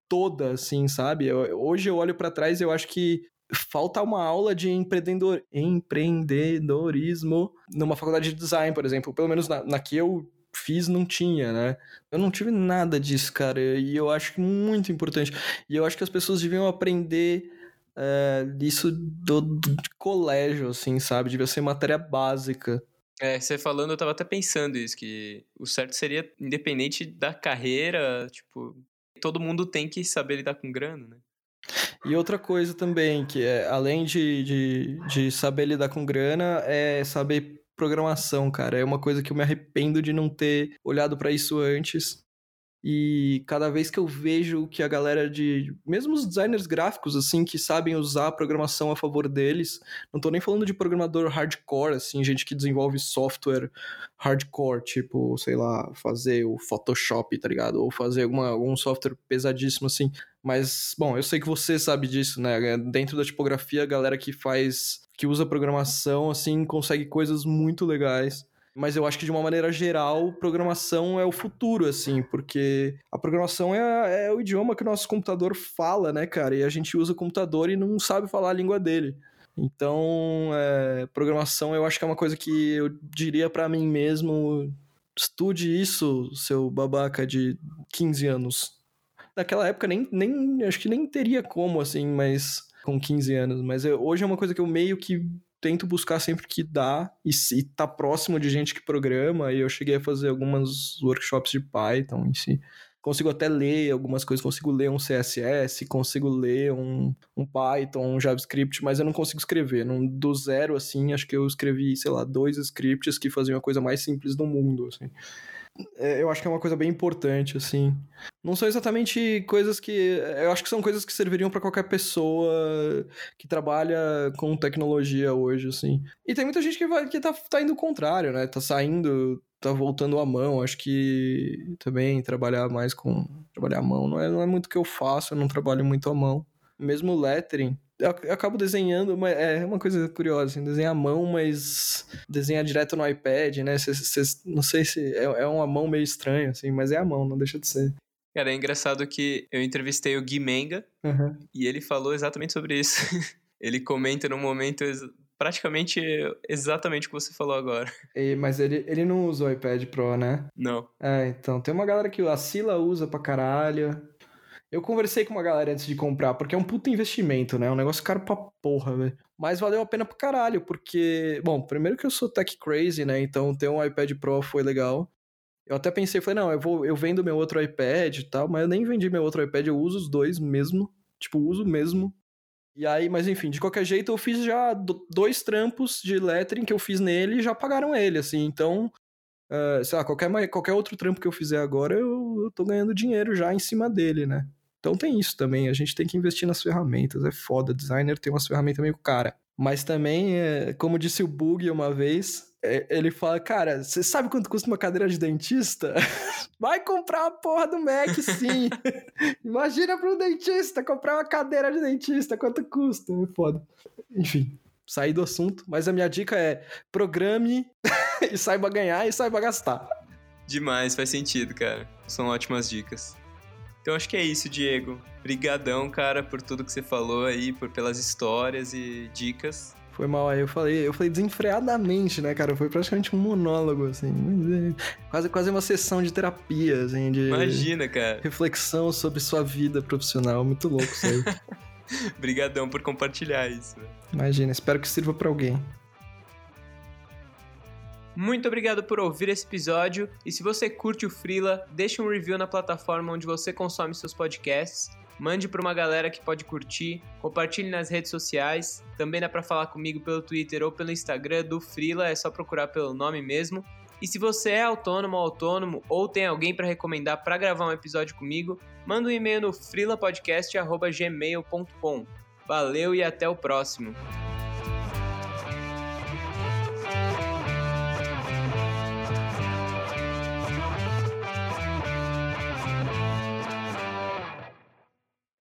toda, assim, sabe? Eu, hoje eu olho para trás e eu acho que falta uma aula de empreendedor, empreendedorismo numa faculdade de design, por exemplo. Pelo menos na, na que eu fiz, não tinha, né? Eu não tive nada disso, cara. E eu acho muito importante. E eu acho que as pessoas deviam aprender é, disso do, do colégio, assim, sabe? Devia ser matéria básica. É, você falando, eu tava até pensando isso, que o certo seria, independente da carreira, tipo, todo mundo tem que saber lidar com grana, né? E outra coisa também, que é, além de, de, de saber lidar com grana, é saber programação, cara. É uma coisa que eu me arrependo de não ter olhado para isso antes. E cada vez que eu vejo que a galera de. Mesmo os designers gráficos, assim, que sabem usar a programação a favor deles, não tô nem falando de programador hardcore, assim, gente que desenvolve software hardcore, tipo, sei lá, fazer o Photoshop, tá ligado? Ou fazer alguma, algum software pesadíssimo, assim. Mas, bom, eu sei que você sabe disso, né? Dentro da tipografia, a galera que faz. que usa programação, assim, consegue coisas muito legais mas eu acho que de uma maneira geral, programação é o futuro, assim, porque a programação é, é o idioma que o nosso computador fala, né, cara? E a gente usa o computador e não sabe falar a língua dele. Então, é, programação eu acho que é uma coisa que eu diria para mim mesmo: estude isso, seu babaca de 15 anos. Naquela época nem, nem acho que nem teria como, assim, mas com 15 anos. Mas eu, hoje é uma coisa que eu meio que tento buscar sempre que dá e, e tá próximo de gente que programa. E eu cheguei a fazer algumas workshops de Python em si. Consigo até ler algumas coisas, consigo ler um CSS, consigo ler um, um Python, um JavaScript, mas eu não consigo escrever. Num, do zero, assim, acho que eu escrevi, sei lá, dois scripts que faziam a coisa mais simples do mundo, assim. É, eu acho que é uma coisa bem importante, assim. Não são exatamente coisas que. Eu acho que são coisas que serviriam para qualquer pessoa que trabalha com tecnologia hoje, assim. E tem muita gente que, vai, que tá, tá indo o contrário, né? Tá saindo, tá voltando à mão. Acho que também trabalhar mais com. Trabalhar à mão não é, não é muito o que eu faço, eu não trabalho muito à mão. Mesmo lettering, eu acabo desenhando, mas é uma coisa curiosa, assim, desenhar à mão, mas desenhar direto no iPad, né? Cê, cê, não sei se é, é uma mão meio estranha, assim, mas é a mão, não deixa de ser. Cara, é engraçado que eu entrevistei o Gui Menga uhum. e ele falou exatamente sobre isso. ele comenta no momento praticamente exatamente o que você falou agora. E, mas ele, ele não usa o iPad Pro, né? Não. É, então, tem uma galera que a Sila usa pra caralho. Eu conversei com uma galera antes de comprar, porque é um puto investimento, né? É um negócio caro pra porra, velho. Mas valeu a pena pro caralho, porque, bom, primeiro que eu sou tech crazy, né? Então ter um iPad Pro foi legal. Eu até pensei, falei, não, eu vou, eu vendo meu outro iPad e tal, mas eu nem vendi meu outro iPad, eu uso os dois mesmo. Tipo, uso mesmo. E aí, mas enfim, de qualquer jeito, eu fiz já dois trampos de lettering que eu fiz nele e já pagaram ele, assim. Então, uh, sei lá, qualquer, qualquer outro trampo que eu fizer agora, eu, eu tô ganhando dinheiro já em cima dele, né? Então tem isso também, a gente tem que investir nas ferramentas, é foda, designer tem umas ferramentas meio cara. Mas também, é, como disse o Bug uma vez, é, ele fala, cara, você sabe quanto custa uma cadeira de dentista? Vai comprar a porra do Mac, sim. Imagina para um dentista comprar uma cadeira de dentista, quanto custa? É foda. Enfim, saí do assunto, mas a minha dica é programe e saiba ganhar e saiba gastar. Demais, faz sentido, cara. São ótimas dicas. Então acho que é isso, Diego. Obrigadão, cara, por tudo que você falou aí, por pelas histórias e dicas. Foi mal aí, eu falei, eu falei desenfreadamente, né, cara? Foi praticamente um monólogo, assim. Quase, quase uma sessão de terapia, assim, de. Imagina, cara. Reflexão sobre sua vida profissional. Muito louco isso aí. Obrigadão por compartilhar isso. Imagina, espero que sirva para alguém. Muito obrigado por ouvir esse episódio e se você curte o Freela, deixe um review na plataforma onde você consome seus podcasts, mande para uma galera que pode curtir, compartilhe nas redes sociais, também dá para falar comigo pelo Twitter ou pelo Instagram do Freela, é só procurar pelo nome mesmo. E se você é autônomo ou autônomo ou tem alguém para recomendar para gravar um episódio comigo, manda um e-mail no freelapodcast@gmail.com. Valeu e até o próximo.